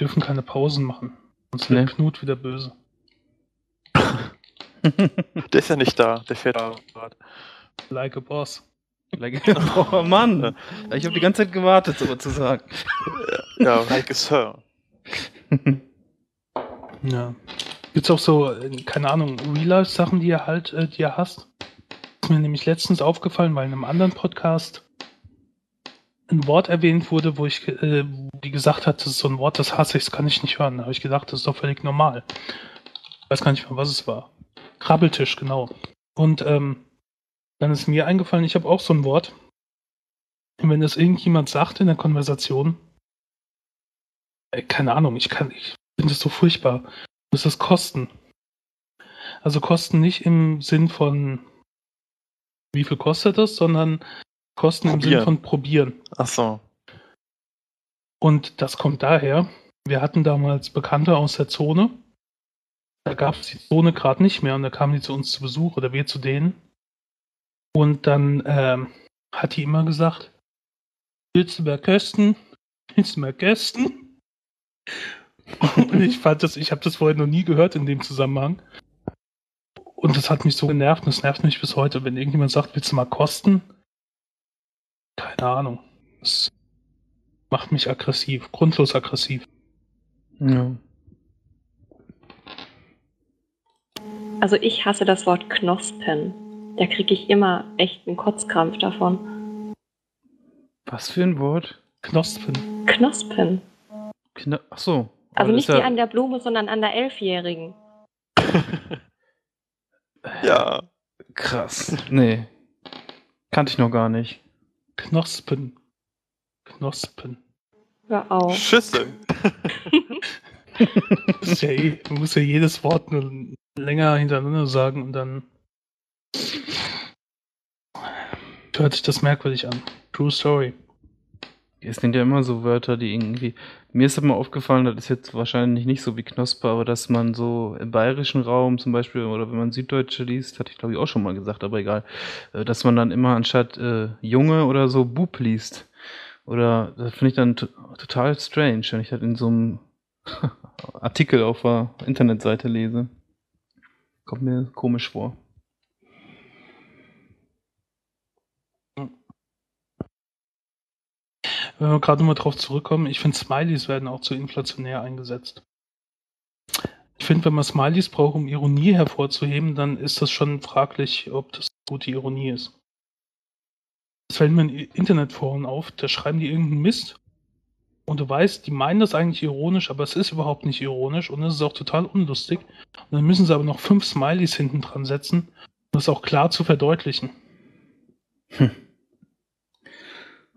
Dürfen keine Pausen machen. Sonst Nee. wird Knut wieder böse. Der ist ja nicht da, der fährt gerade. Like a boss. Like- oh Mann, ich habe die ganze Zeit gewartet, sowas zu sagen. Ja, like a Sir. Ja. Gibt's auch so, äh, keine Ahnung, Real-Life-Sachen, die ihr halt, äh, die ihr hast? Ist mir nämlich letztens aufgefallen, weil in einem anderen Podcast ein Wort erwähnt wurde, wo ich, äh, die gesagt hat, das ist so ein Wort, das hasse ich, das kann ich nicht hören. Da habe ich gedacht, das ist doch völlig normal. Ich weiß gar nicht mehr, was es war. Krabbeltisch, genau. Und ähm, dann ist mir eingefallen, ich habe auch so ein Wort. Und wenn das irgendjemand sagt in der Konversation, äh, keine Ahnung, ich kann, ich finde das so furchtbar. Das ist Kosten. Also Kosten nicht im Sinn von wie viel kostet das, sondern Kosten im Sinn Probieren. von probieren. Ach so. Und das kommt daher, wir hatten damals Bekannte aus der Zone. Da gab es die Zone gerade nicht mehr und da kamen die zu uns zu Besuch oder wir zu denen. Und dann ähm, hat die immer gesagt, willst du mehr Kösten? Willst du mehr Kösten? Und ich fand das, ich habe das vorher noch nie gehört in dem Zusammenhang. Und das hat mich so genervt und das nervt mich bis heute, wenn irgendjemand sagt, willst du mal kosten? Keine Ahnung. Das macht mich aggressiv, grundlos aggressiv. ja. Also ich hasse das Wort Knospen. Da kriege ich immer echt einen Kotzkrampf davon. Was für ein Wort? Knospen. Knospen. Kna Ach so. Also Aber nicht die an der Blume, sondern an der Elfjährigen. Ja. Krass. Nee. Kannte ich noch gar nicht. Knospen. Knospen. Hör auf. Schüssel. Das ist ja man muss ja jedes Wort nur länger hintereinander sagen und dann hört sich das merkwürdig an. True Story. Es sind ja immer so Wörter, die irgendwie. Mir ist immer aufgefallen, das ist jetzt wahrscheinlich nicht so wie Knospe, aber dass man so im bayerischen Raum zum Beispiel, oder wenn man Süddeutsche liest, hatte ich glaube ich auch schon mal gesagt, aber egal, äh, dass man dann immer anstatt äh, Junge oder so Bub liest. Oder das finde ich dann to- total strange, wenn ich das in so einem Artikel auf der Internetseite lese. Kommt mir komisch vor. Wenn wir gerade nochmal drauf zurückkommen, ich finde Smileys werden auch zu inflationär eingesetzt. Ich finde, wenn man Smileys braucht, um Ironie hervorzuheben, dann ist das schon fraglich, ob das gute Ironie ist. Es fällt mir in Internetforen auf, da schreiben die irgendeinen Mist und du weißt, die meinen das eigentlich ironisch, aber es ist überhaupt nicht ironisch und es ist auch total unlustig. Und dann müssen sie aber noch fünf Smileys hinten dran setzen, um das auch klar zu verdeutlichen.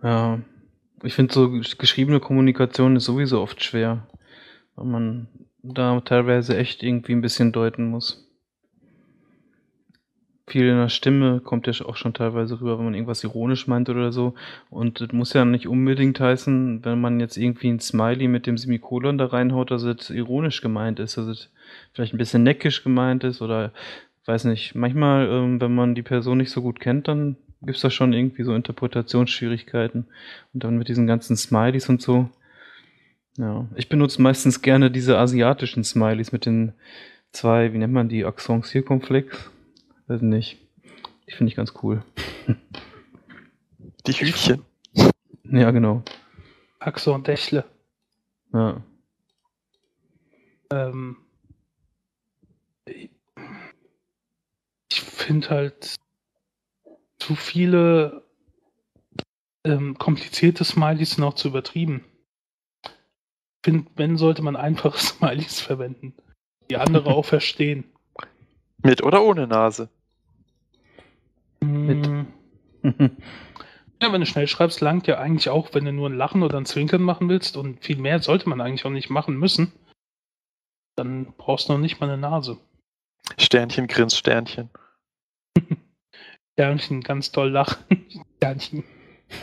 Ja, ich finde so gesch- geschriebene Kommunikation ist sowieso oft schwer, weil man da teilweise echt irgendwie ein bisschen deuten muss. Viel in der Stimme kommt ja auch schon teilweise rüber, wenn man irgendwas ironisch meint oder so. Und das muss ja nicht unbedingt heißen, wenn man jetzt irgendwie ein Smiley mit dem Semikolon da reinhaut, dass es ironisch gemeint ist, dass es vielleicht ein bisschen neckisch gemeint ist oder weiß nicht. Manchmal, ähm, wenn man die Person nicht so gut kennt, dann gibt es da schon irgendwie so Interpretationsschwierigkeiten. Und dann mit diesen ganzen Smileys und so. Ja, ich benutze meistens gerne diese asiatischen Smileys mit den zwei, wie nennt man die, Accent Circumflex? Weiß nicht. Die finde ich ganz cool. Die Hütchen. Ja, genau. Und Dächle. Ja. Ähm, ich finde halt zu viele ähm, komplizierte Smileys sind auch zu übertrieben. Ich finde, wenn sollte man einfache Smileys verwenden, die andere auch verstehen. Mit oder ohne Nase? Mit. Ja, wenn du schnell schreibst, langt ja eigentlich auch, wenn du nur ein Lachen oder ein Zwinkern machen willst und viel mehr sollte man eigentlich auch nicht machen müssen. Dann brauchst du noch nicht mal eine Nase. Sternchen, Grins, Sternchen. Sternchen, ganz toll lachen. Sternchen.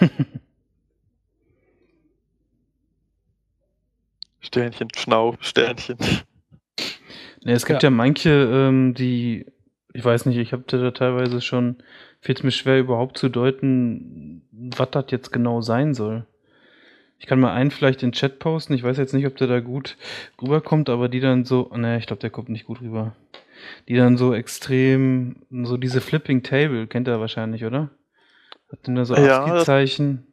Sternchen, Schnau, Sternchen. Ne, es gibt ja, manche, ähm, die, ich weiß nicht, ich habe da teilweise schon, fällt mir schwer überhaupt zu deuten, was das jetzt genau sein soll. Ich kann mal einen vielleicht in den Chat posten, ich weiß jetzt nicht, ob der da gut rüberkommt, aber die dann so, ne, ich glaube, der kommt nicht gut rüber. Die dann so extrem, so diese Flipping Table, kennt er wahrscheinlich, oder? Hat denn da so Ja, ASCII-Zeichen?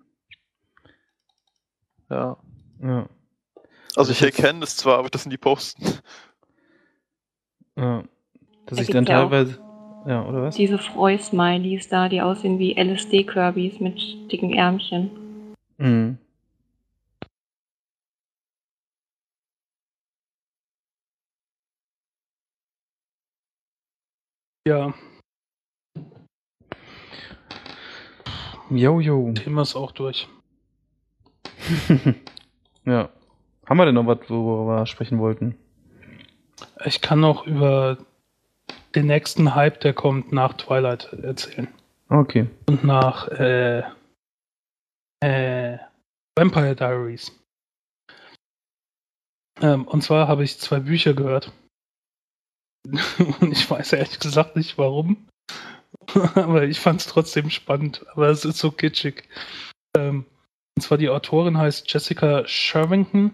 Ja. Ja. Also ich Das erkenne es zwar, aber das sind die Posten. Ja. Dass Da ich dann teilweise. Ja, oder was? Diese Freu-Smileys da, die aussehen wie LSD-Kirbys mit dicken Ärmchen. Mhm. Ja, Jo, jo. Thema ist auch durch. ja. Haben wir denn noch was, worüber wir sprechen wollten? Ich kann noch über den nächsten Hype, der kommt nach Twilight erzählen. Okay. Und nach äh, äh, Vampire Diaries. Ähm, und zwar habe ich zwei Bücher gehört. und ich weiß ehrlich gesagt nicht warum. Aber ich fand es trotzdem spannend. Aber es ist so kitschig. Ähm, und zwar die Autorin heißt Jessica Shervington.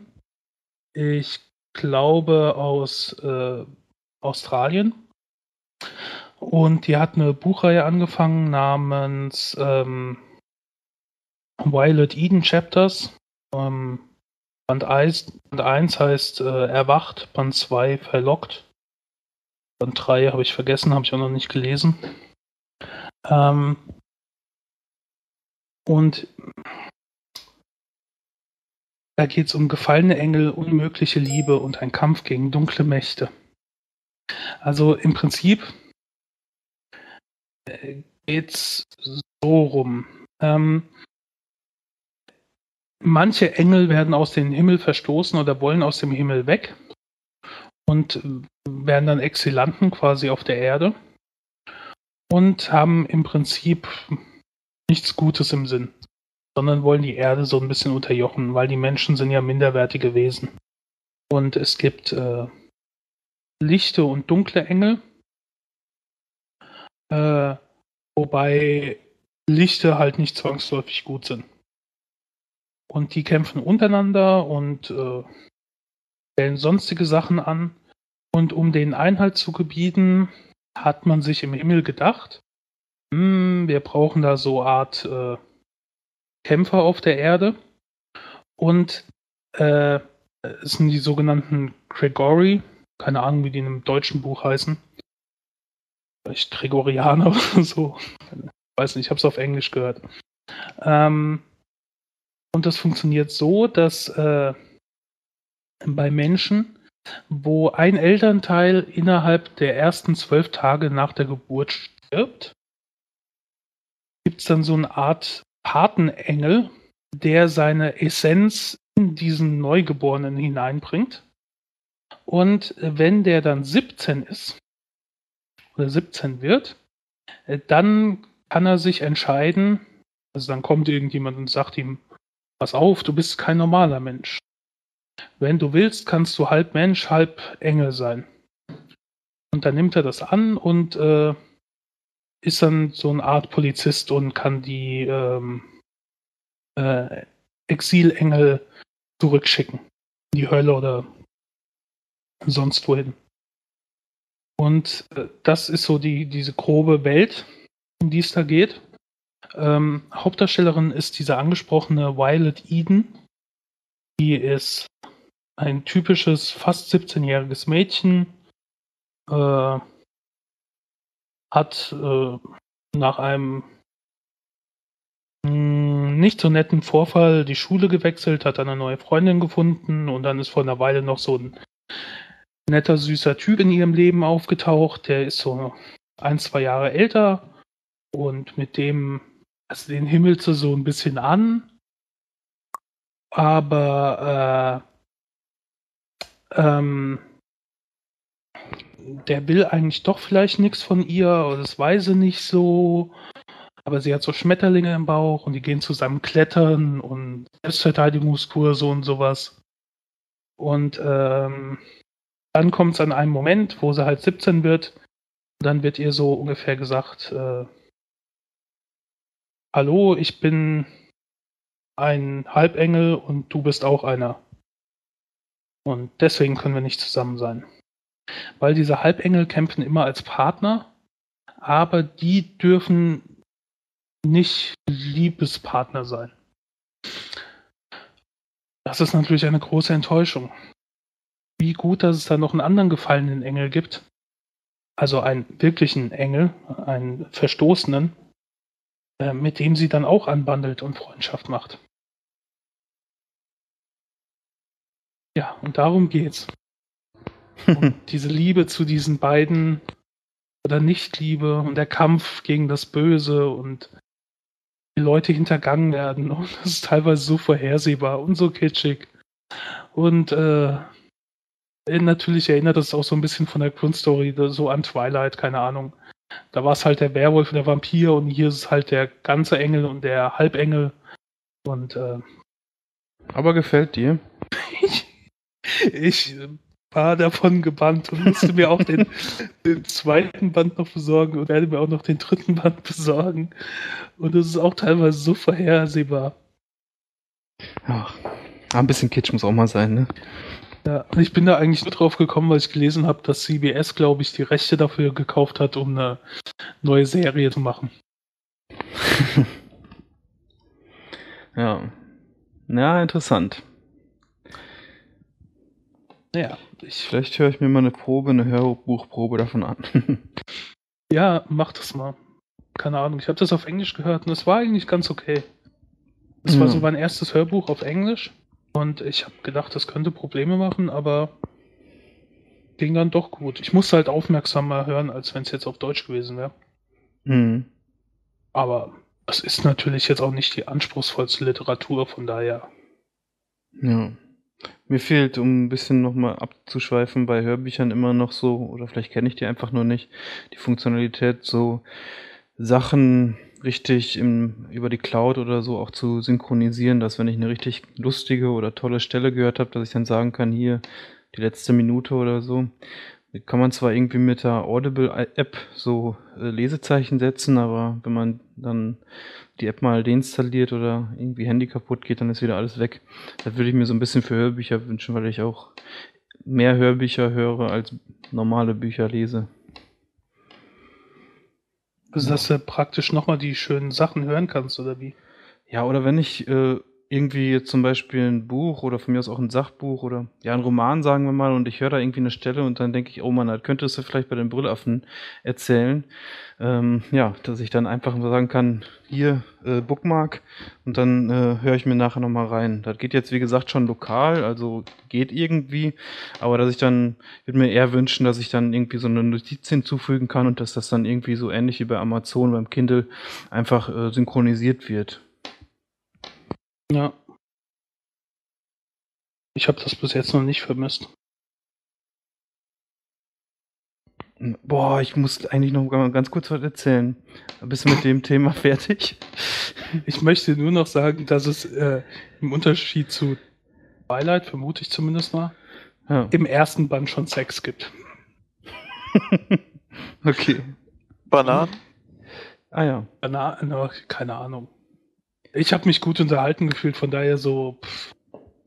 Ich glaube aus äh, Australien. Und die hat eine Buchreihe angefangen namens ähm, Violet Eden Chapters. Ähm, Band 1, Band 1 heißt äh, Erwacht, Band 2 Verlockt. Band 3 habe ich vergessen, habe ich auch noch nicht gelesen. Ähm, und da geht es um gefallene Engel, unmögliche Liebe und ein Kampf gegen dunkle Mächte. Also im Prinzip äh, geht's so rum. Ähm, manche Engel werden aus dem Himmel verstoßen oder wollen aus dem Himmel weg und werden dann Exilanten quasi auf der Erde und haben im Prinzip nichts Gutes im Sinn, sondern wollen die Erde so ein bisschen unterjochen, weil die Menschen sind ja minderwertige Wesen. Und es gibt äh, lichte und dunkle Engel, äh, wobei Lichte halt nicht zwangsläufig gut sind. Und die kämpfen untereinander und äh, stellen sonstige Sachen an. Und um den Einhalt zu gebieten, hat man sich im Himmel gedacht, hm, wir brauchen da so Art äh, Kämpfer auf der Erde. Und äh, es sind die sogenannten Gregory, keine Ahnung, wie die in einem deutschen Buch heißen. Vielleicht Gregorianer oder so. Weiß nicht, ich habe es auf Englisch gehört. Ähm, und das funktioniert so, dass äh, bei Menschen, wo ein Elternteil innerhalb der ersten zwölf Tage nach der Geburt stirbt, gibt es dann so eine Art Patenengel, der seine Essenz in diesen Neugeborenen hineinbringt. Und wenn der dann 17 ist oder 17 wird, dann kann er sich entscheiden, also dann kommt irgendjemand und sagt ihm, pass auf, du bist kein normaler Mensch. Wenn du willst, kannst du halb Mensch, halb Engel sein. Und dann nimmt er das an und äh, ist dann so eine Art Polizist und kann die ähm, äh, Exilengel zurückschicken. In die Hölle oder sonst wohin. Und äh, das ist so die, diese grobe Welt, um die es da geht. Ähm, Hauptdarstellerin ist diese angesprochene Violet Eden. Die ist ein typisches, fast 17-jähriges Mädchen, äh, hat äh, nach einem hm, nicht so netten Vorfall die Schule gewechselt, hat eine neue Freundin gefunden und dann ist vor einer Weile noch so ein netter, süßer Typ in ihrem Leben aufgetaucht. Der ist so ein, zwei Jahre älter und mit dem, also den himmelt sie so ein bisschen an. Aber äh, ähm, der will eigentlich doch vielleicht nichts von ihr, oder das weiß sie nicht so. Aber sie hat so Schmetterlinge im Bauch und die gehen zusammen klettern und Selbstverteidigungskurse und sowas. Und ähm, dann kommt es an einem Moment, wo sie halt 17 wird. Und dann wird ihr so ungefähr gesagt, äh, Hallo, ich bin ein Halbengel und du bist auch einer. Und deswegen können wir nicht zusammen sein. Weil diese Halbengel kämpfen immer als Partner, aber die dürfen nicht Liebespartner sein. Das ist natürlich eine große Enttäuschung wie gut, dass es da noch einen anderen gefallenen Engel gibt. Also einen wirklichen Engel, einen Verstoßenen, äh, mit dem sie dann auch anbandelt und Freundschaft macht. Ja, und darum geht's. Um diese Liebe zu diesen beiden oder Nicht-Liebe und der Kampf gegen das Böse und die Leute hintergangen werden und das ist teilweise so vorhersehbar und so kitschig. Und äh, äh, natürlich erinnert das auch so ein bisschen von der Grundstory, so an Twilight, keine Ahnung. Da war es halt der Werwolf und der Vampir und hier ist es halt der ganze Engel und der Halbengel. Und äh, Aber gefällt dir? ich, war davon gebannt und musste mir auch den, den, zweiten Band noch besorgen und werde mir auch noch den dritten Band besorgen. Und es ist auch teilweise so vorhersehbar. Ach, ein bisschen Kitsch muss auch mal sein, ne? Ja, ich bin da eigentlich nur drauf gekommen, weil ich gelesen habe, dass CBS, glaube ich, die Rechte dafür gekauft hat, um eine neue Serie zu machen. ja. Ja, interessant. Ja, ich. Vielleicht höre ich mir mal eine Probe, eine Hörbuchprobe davon an. ja, mach das mal. Keine Ahnung. Ich habe das auf Englisch gehört und es war eigentlich ganz okay. Das ja. war so mein erstes Hörbuch auf Englisch. Und ich habe gedacht, das könnte Probleme machen, aber ging dann doch gut. Ich musste halt aufmerksamer hören, als wenn es jetzt auf Deutsch gewesen wäre. Mhm. Aber es ist natürlich jetzt auch nicht die anspruchsvollste Literatur, von daher. Ja. Mir fehlt, um ein bisschen nochmal abzuschweifen, bei Hörbüchern immer noch so, oder vielleicht kenne ich die einfach nur nicht, die Funktionalität, so Sachen richtig im, über die Cloud oder so auch zu synchronisieren, dass wenn ich eine richtig lustige oder tolle Stelle gehört habe, dass ich dann sagen kann, hier die letzte Minute oder so. Kann man zwar irgendwie mit der Audible-App so äh, Lesezeichen setzen, aber wenn man dann die App mal deinstalliert oder irgendwie Handy kaputt geht, dann ist wieder alles weg. Das würde ich mir so ein bisschen für Hörbücher wünschen, weil ich auch mehr Hörbücher höre als normale Bücher lese. Also, dass du praktisch nochmal die schönen Sachen hören kannst, oder wie? Ja, oder wenn ich äh, irgendwie zum Beispiel ein Buch oder von mir aus auch ein Sachbuch oder ja, ein Roman, sagen wir mal, und ich höre da irgendwie eine Stelle und dann denke ich, oh Mann, das könntest du vielleicht bei den Brüllaffen erzählen. Ähm, ja, dass ich dann einfach sagen kann, hier, äh, Bookmark, und dann äh, höre ich mir nachher nochmal rein. Das geht jetzt, wie gesagt, schon lokal, also geht irgendwie, aber dass ich dann, würde mir eher wünschen, dass ich dann irgendwie so eine Notiz hinzufügen kann und dass das dann irgendwie so ähnlich wie bei Amazon, beim Kindle, einfach äh, synchronisiert wird. Ja. Ich habe das bis jetzt noch nicht vermisst. Boah, ich muss eigentlich noch ganz kurz was erzählen. Bist du mit dem Thema fertig? Ich möchte nur noch sagen, dass es äh, im Unterschied zu Twilight, vermute ich zumindest mal, ja. im ersten Band schon Sex gibt. okay. Bananen? Ah ja. Bananen, keine Ahnung ich habe mich gut unterhalten gefühlt, von daher so pff,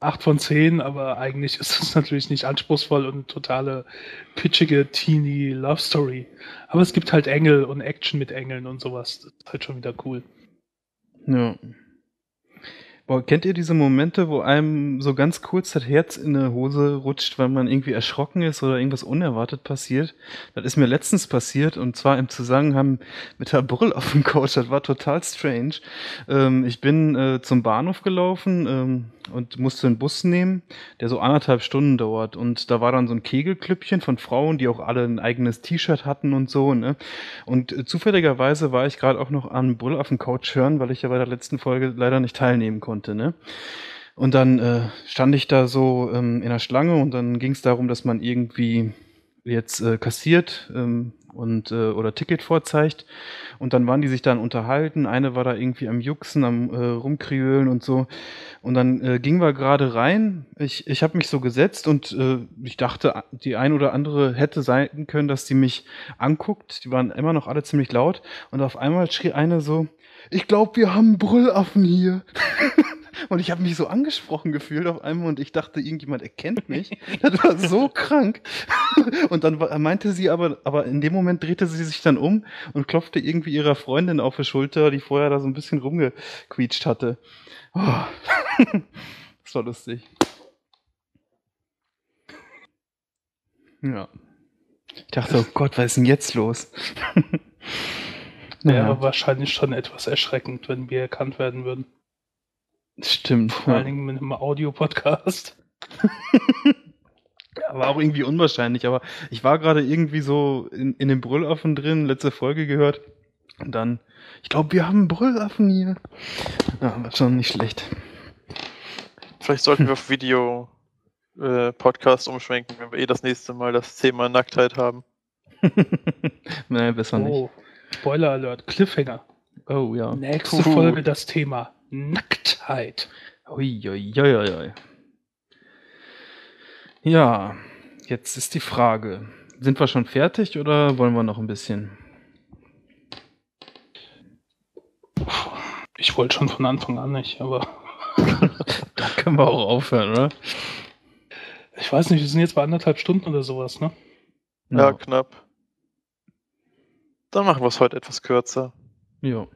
8 von 10, aber eigentlich ist es natürlich nicht anspruchsvoll und totale pitchige Teenie Love Story. Aber es gibt halt Engel und Action mit Engeln und sowas. Das ist halt schon wieder cool. Ja. Boah, kennt ihr diese Momente, wo einem so ganz kurz das Herz in der Hose rutscht, weil man irgendwie erschrocken ist oder irgendwas unerwartet passiert? Das ist mir letztens passiert und zwar im Zusammenhang mit der Brüll auf dem Couch. Das war total strange. Ähm, ich bin äh, zum Bahnhof gelaufen ähm, und musste einen Bus nehmen, der so anderthalb Stunden dauert. Und da war dann so ein Kegelklüppchen von Frauen, die auch alle ein eigenes T-Shirt hatten und so. Ne? Und äh, zufälligerweise war ich gerade auch noch auf dem Couch hören, weil ich ja bei der letzten Folge leider nicht teilnehmen konnte konnte. Ne? Und dann äh, stand ich da so ähm, in der Schlange und dann ging es darum, dass man irgendwie jetzt äh, kassiert ähm, und äh, oder Ticket vorzeigt und dann waren die sich dann unterhalten. Eine war da irgendwie am Juxen, am äh, rumkriölen und so. Und dann äh, gingen wir gerade rein. Ich, ich habe mich so gesetzt und äh, ich dachte, die ein oder andere hätte sein können, dass die mich anguckt. Die waren immer noch alle ziemlich laut und auf einmal schrie eine so: Ich glaube, wir haben Brüllaffen hier. Und ich habe mich so angesprochen gefühlt auf einmal und ich dachte, irgendjemand erkennt mich. Das war so krank. Und dann meinte sie aber, aber in dem Moment drehte sie sich dann um und klopfte irgendwie ihrer Freundin auf die Schulter, die vorher da so ein bisschen rumgequietscht hatte. Oh. Das war lustig. Ja. Ich dachte, oh Gott, was ist denn jetzt los? Wäre ja. wahrscheinlich schon etwas erschreckend, wenn wir erkannt werden würden. Stimmt. Vor allen Dingen mit einem Audio-Podcast. ja, war auch irgendwie unwahrscheinlich, aber ich war gerade irgendwie so in, in dem Brüllaffen drin, letzte Folge gehört. Und dann, ich glaube, wir haben einen Brüllaffen hier. Ja, war schon nicht schlecht. Vielleicht sollten wir auf Video äh, Podcast umschwenken, wenn wir eh das nächste Mal das Thema Nacktheit haben. Nein, besser oh, nicht. Spoiler Alert, Cliffhanger. Oh ja. Nächste cool. Folge das Thema Nacktheit. Uiuiuiui. Ja, jetzt ist die Frage. Sind wir schon fertig oder wollen wir noch ein bisschen? Ich wollte schon von Anfang an nicht, aber. da können wir auch aufhören, oder? Ich weiß nicht, wir sind jetzt bei anderthalb Stunden oder sowas, ne? Ja, ja knapp. Dann machen wir es heute etwas kürzer. Ja.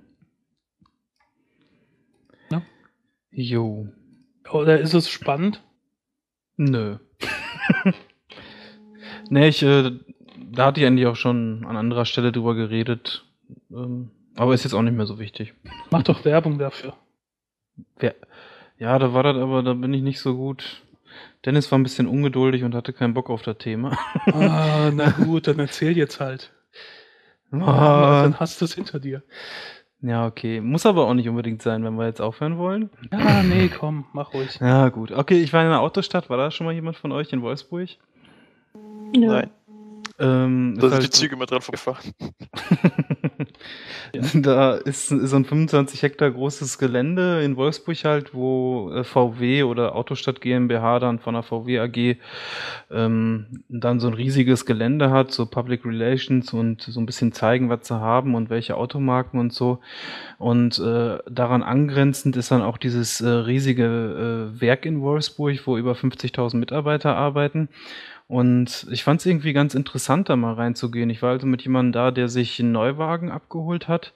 Jo. Oder ist es spannend? Nö. nee, ich, äh, da hatte ich eigentlich auch schon an anderer Stelle drüber geredet. Ähm, aber ist jetzt auch nicht mehr so wichtig. Mach doch Werbung dafür. Wer ja, da war das aber, da bin ich nicht so gut. Dennis war ein bisschen ungeduldig und hatte keinen Bock auf das Thema. ah, na gut, dann erzähl jetzt halt. Ah. Dann hast du es hinter dir. Ja, okay. Muss aber auch nicht unbedingt sein, wenn wir jetzt aufhören wollen. Ja, nee, komm, mach ruhig. Ja, gut. Okay, ich war in einer Autostadt. War da schon mal jemand von euch in Wolfsburg? Nein. Ähm, da sind halt die Züge immer dran vorgefahren. ja. Da ist so ein 25 Hektar großes Gelände in Wolfsburg halt, wo äh, VW oder Autostadt GmbH dann von der VW AG ähm, dann so ein riesiges Gelände hat, so Public Relations und so ein bisschen zeigen, was sie haben und welche Automarken und so. Und äh, daran angrenzend ist dann auch dieses äh, riesige äh, Werk in Wolfsburg, wo über 50.000 Mitarbeiter arbeiten. Und ich fand es irgendwie ganz interessant, da mal reinzugehen. Ich war also mit jemandem da, der sich einen Neuwagen abgeholt hat.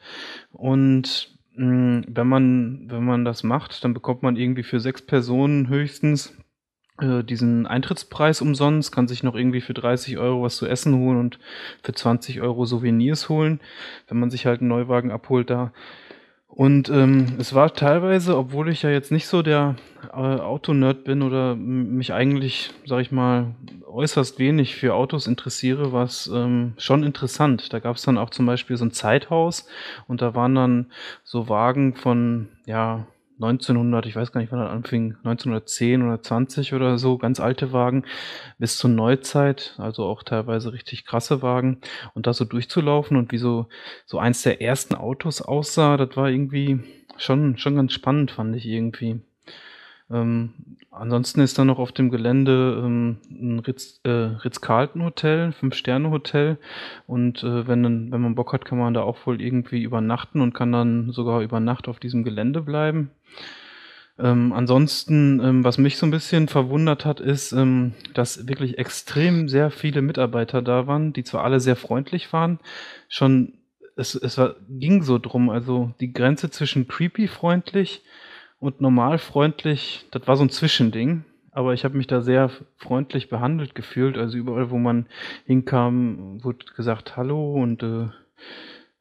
Und mh, hm, wenn man, wenn man das macht, dann bekommt man irgendwie für sechs Personen höchstens äh, diesen Eintrittspreis umsonst, kann sich noch irgendwie für 30 Euro was zu essen holen und für 20 Euro Souvenirs holen, wenn man sich halt einen Neuwagen abholt da. Und ähm, es war teilweise, obwohl ich ja jetzt nicht so der äh, Autonerd bin oder mich eigentlich, sag ich mal, äußerst wenig für Autos interessiere, war es ähm, schon interessant. Da gab es dann auch zum Beispiel so ein Zeithaus und da waren dann so Wagen von, ja, 1900, ich weiß gar nicht, wann das anfing, 1910 oder 20 oder so, ganz alte Wagen, bis zur Neuzeit, also auch teilweise richtig krasse Wagen. Und da so durchzulaufen und wie so, so eins der ersten Autos aussah, das war irgendwie schon, schon ganz spannend, fand ich irgendwie. Ähm, ansonsten ist da noch auf dem Gelände ähm, ein Ritz, äh, Ritz-Carlton-Hotel, Fünf-Sterne-Hotel. Und äh, wenn, wenn man Bock hat, kann man da auch wohl irgendwie übernachten und kann dann sogar über Nacht auf diesem Gelände bleiben. Ähm, ansonsten, ähm, was mich so ein bisschen verwundert hat, ist, ähm, dass wirklich extrem sehr viele Mitarbeiter da waren, die zwar alle sehr freundlich waren, schon es, es war, ging so drum, also die Grenze zwischen creepy freundlich und normal freundlich. Das war so ein Zwischending. Aber ich habe mich da sehr freundlich behandelt gefühlt. Also überall, wo man hinkam, wurde gesagt Hallo und äh,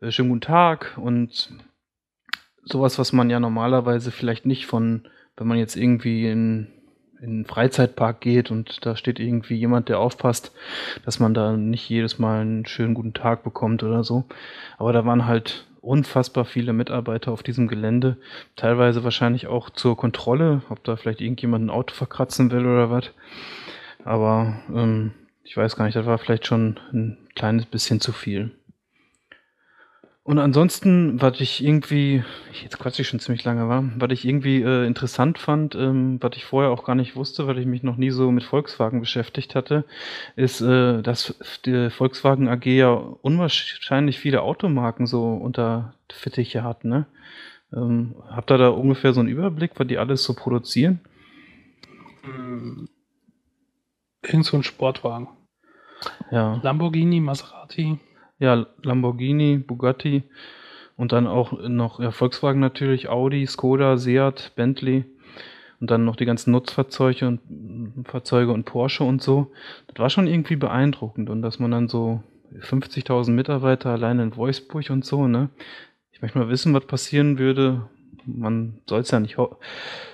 äh, schönen guten Tag und sowas, was man ja normalerweise vielleicht nicht von, wenn man jetzt irgendwie in in einen Freizeitpark geht und da steht irgendwie jemand, der aufpasst, dass man da nicht jedes Mal einen schönen guten Tag bekommt oder so. Aber da waren halt unfassbar viele Mitarbeiter auf diesem Gelände, teilweise wahrscheinlich auch zur Kontrolle, ob da vielleicht irgendjemand ein Auto verkratzen will oder was. Aber ähm, ich weiß gar nicht, das war vielleicht schon ein kleines bisschen zu viel. Und ansonsten, was ich irgendwie, jetzt quatsche ich schon ziemlich lange war, was ich irgendwie äh, interessant fand, ähm, was ich vorher auch gar nicht wusste, weil ich mich noch nie so mit Volkswagen beschäftigt hatte, ist, äh, dass die Volkswagen AG ja unwahrscheinlich viele Automarken so unter Fittiche hat, ne? Ähm, habt ihr da ungefähr so einen Überblick, was die alles so produzieren? Hm. Irgend so ein Sportwagen. Ja. Lamborghini, Maserati. Ja, Lamborghini, Bugatti und dann auch noch ja, Volkswagen natürlich, Audi, Skoda, Seat, Bentley und dann noch die ganzen Nutzfahrzeuge und Fahrzeuge und Porsche und so. Das war schon irgendwie beeindruckend und dass man dann so 50.000 Mitarbeiter allein in Wolfsburg und so, ne? Ich möchte mal wissen, was passieren würde. Man soll es ja nicht äh,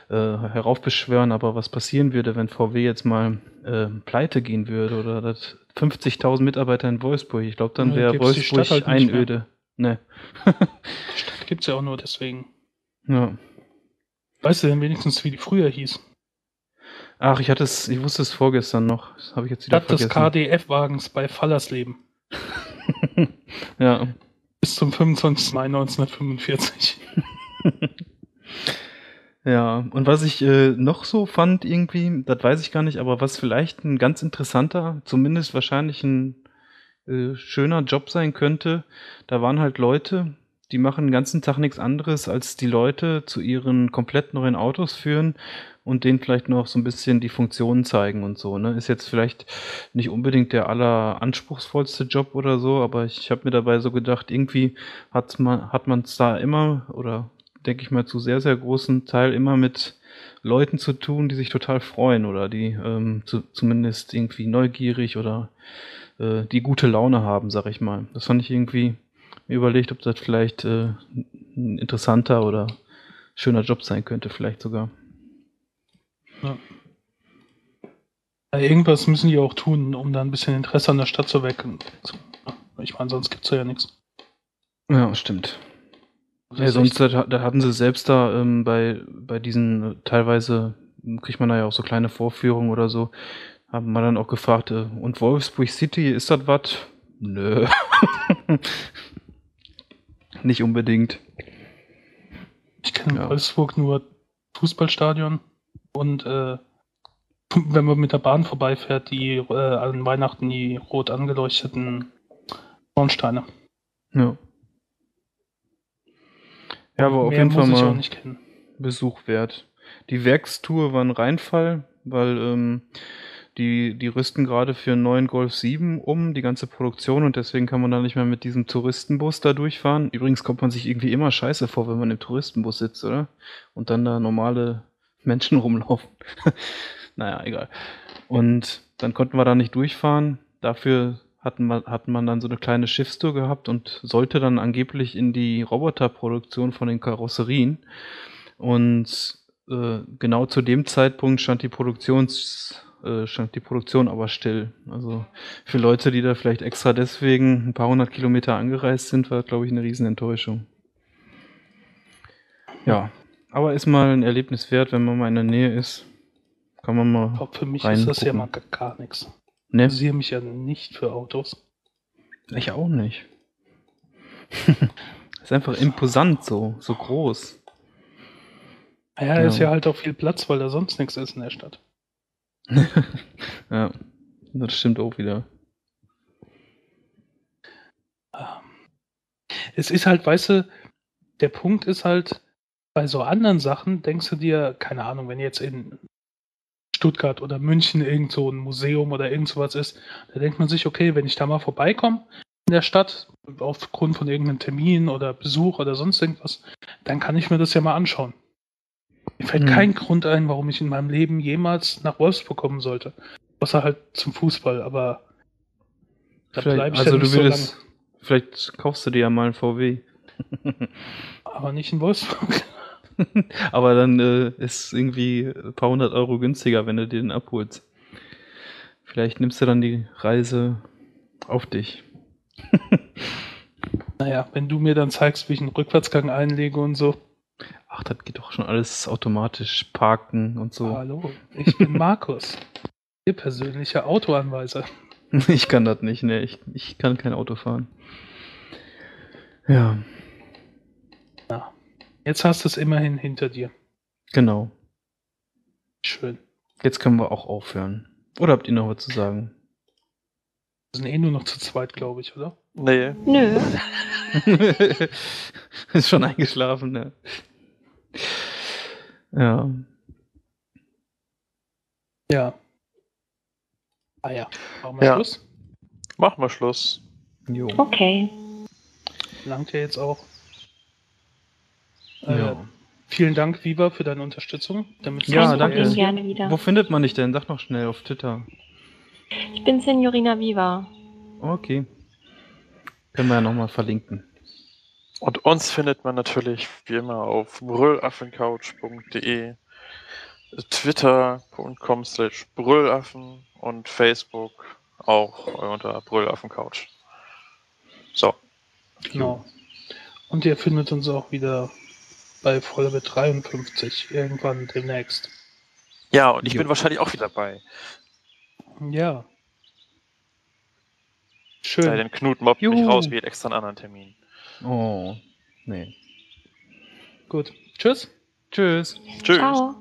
heraufbeschwören, aber was passieren würde, wenn VW jetzt mal äh, pleite gehen würde oder das 50.000 Mitarbeiter in Wolfsburg. Ich glaube, dann wäre Wolfsburg halt einöde. Ne. die Stadt gibt es ja auch nur deswegen. Ja. Weißt du denn wenigstens, wie die früher hieß? Ach, ich hatte es, ich wusste es vorgestern noch. Das habe ich jetzt wieder Stadt vergessen. des KDF-Wagens bei Fallersleben. ja. Bis zum 25. Mai 1945. Ja, und was ich äh, noch so fand irgendwie, das weiß ich gar nicht, aber was vielleicht ein ganz interessanter, zumindest wahrscheinlich ein äh, schöner Job sein könnte, da waren halt Leute, die machen den ganzen Tag nichts anderes, als die Leute zu ihren komplett neuen Autos führen und denen vielleicht noch so ein bisschen die Funktionen zeigen und so. Ne? Ist jetzt vielleicht nicht unbedingt der alleranspruchsvollste Job oder so, aber ich habe mir dabei so gedacht, irgendwie hat man hat man es da immer oder denke ich mal, zu sehr, sehr großen Teil immer mit Leuten zu tun, die sich total freuen oder die ähm, zu, zumindest irgendwie neugierig oder äh, die gute Laune haben, sag ich mal. Das fand ich irgendwie mir überlegt, ob das vielleicht äh, ein interessanter oder schöner Job sein könnte, vielleicht sogar. Ja. Ja, irgendwas müssen die auch tun, um da ein bisschen Interesse an der Stadt zu wecken. Ich meine, sonst gibt es ja nichts. Ja, stimmt. Ja, sonst da, da, hatten sie selbst da ähm, bei, bei diesen teilweise kriegt man da ja auch so kleine Vorführungen oder so, haben wir dann auch gefragt, äh, und Wolfsburg City, ist das was? Nö. Nicht unbedingt. Ich kenne ja. Wolfsburg nur Fußballstadion und äh, wenn man mit der Bahn vorbeifährt, die äh, an Weihnachten die rot angeleuchteten Schornsteine. Ja. Ja, aber auf jeden Fall mal Besuch wert. Die Werkstour war ein Reinfall, weil ähm, die, die rüsten gerade für einen neuen Golf 7 um, die ganze Produktion, und deswegen kann man da nicht mehr mit diesem Touristenbus da durchfahren. Übrigens kommt man sich irgendwie immer scheiße vor, wenn man im Touristenbus sitzt, oder? Und dann da normale Menschen rumlaufen. naja, egal. Und dann konnten wir da nicht durchfahren. Dafür hatten man, hat man dann so eine kleine Schiffstour gehabt und sollte dann angeblich in die Roboterproduktion von den Karosserien. Und äh, genau zu dem Zeitpunkt stand die Produktions äh, stand die Produktion aber still. Also für Leute, die da vielleicht extra deswegen ein paar hundert Kilometer angereist sind, war, glaube ich, eine Riesenenttäuschung. Ja, aber ist mal ein Erlebnis wert, wenn man mal in der Nähe ist. Kann man mal. Ich glaube, für mich ist das ja mal gar nichts. Ne? Ich interessiere mich ja nicht für Autos. Ich auch nicht. ist einfach imposant so, so groß. Ja, ja, ist ja halt auch viel Platz, weil da sonst nichts ist in der Stadt. ja, das stimmt auch wieder. Ähm, es ist halt, weißt du, der Punkt ist halt, bei so anderen Sachen denkst du dir, keine Ahnung, wenn jetzt in Stuttgart oder München irgend so ein Museum oder irgend sowas ist, da denkt man sich, okay, wenn ich da mal vorbeikomme in der Stadt, aufgrund von irgendeinem Termin oder Besuch oder sonst irgendwas, dann kann ich mir das ja mal anschauen. Mir fällt Hm. kein Grund ein, warum ich in meinem Leben jemals nach Wolfsburg kommen sollte. Außer halt zum Fußball, aber da bleibe ich also ja du nicht so würdest, lange. vielleicht kaufst du dir ja mal einen VW. Aber nicht in Wolfsburg. Aber dann äh, ist irgendwie ein paar hundert Euro günstiger, wenn du den abholst. Vielleicht nimmst du dann die Reise auf dich. Naja, wenn du mir dann zeigst, wie ich einen Rückwärtsgang einlege und so. Ach, das geht doch schon alles automatisch parken und so. Hallo, ich bin Markus. Ihr persönlicher Autoanweiser. Ich kann das nicht, ne? Ich, ich kann kein Auto fahren. Ja, Jetzt hast du es immerhin hinter dir. genau. Schön. Jetzt können wir auch aufhören. Oder habt ihr noch was zu sagen? Wir sind eh nur noch zu zweit, glaube ich, oder? Nee, Nö. ist schon eingeschlafen, ne? Ja. Ja. Ah ja. Machen wir Ja. Schluss? machen wir Schluss. Jo. Okay. Langt ja jetzt auch. Äh, Ja. Vielen Dank, Viva, für deine Unterstützung. Damit Ja, danke. Gerne wieder. Wo findet man dich denn? Sag noch schnell auf Twitter. Ich bin Signorina Viva. Okay. Können wir ja nochmal verlinken. Und uns findet man natürlich wie immer auf brüllaffencouch.de, twitter.com slash brüllaffen und Facebook auch unter brüllaffencouch. So, Genau. Und ihr findet uns auch wieder bei Folge 53 irgendwann demnächst. ja, und ich Jo. bin wahrscheinlich auch wieder dabei. Ja. Sei Schön. denn Knut mobbt mich Juhu. raus, wie extra einen anderen Termin. Oh. Nee. Gut. Tschüss. Tschüss. Tschüss. Ciao.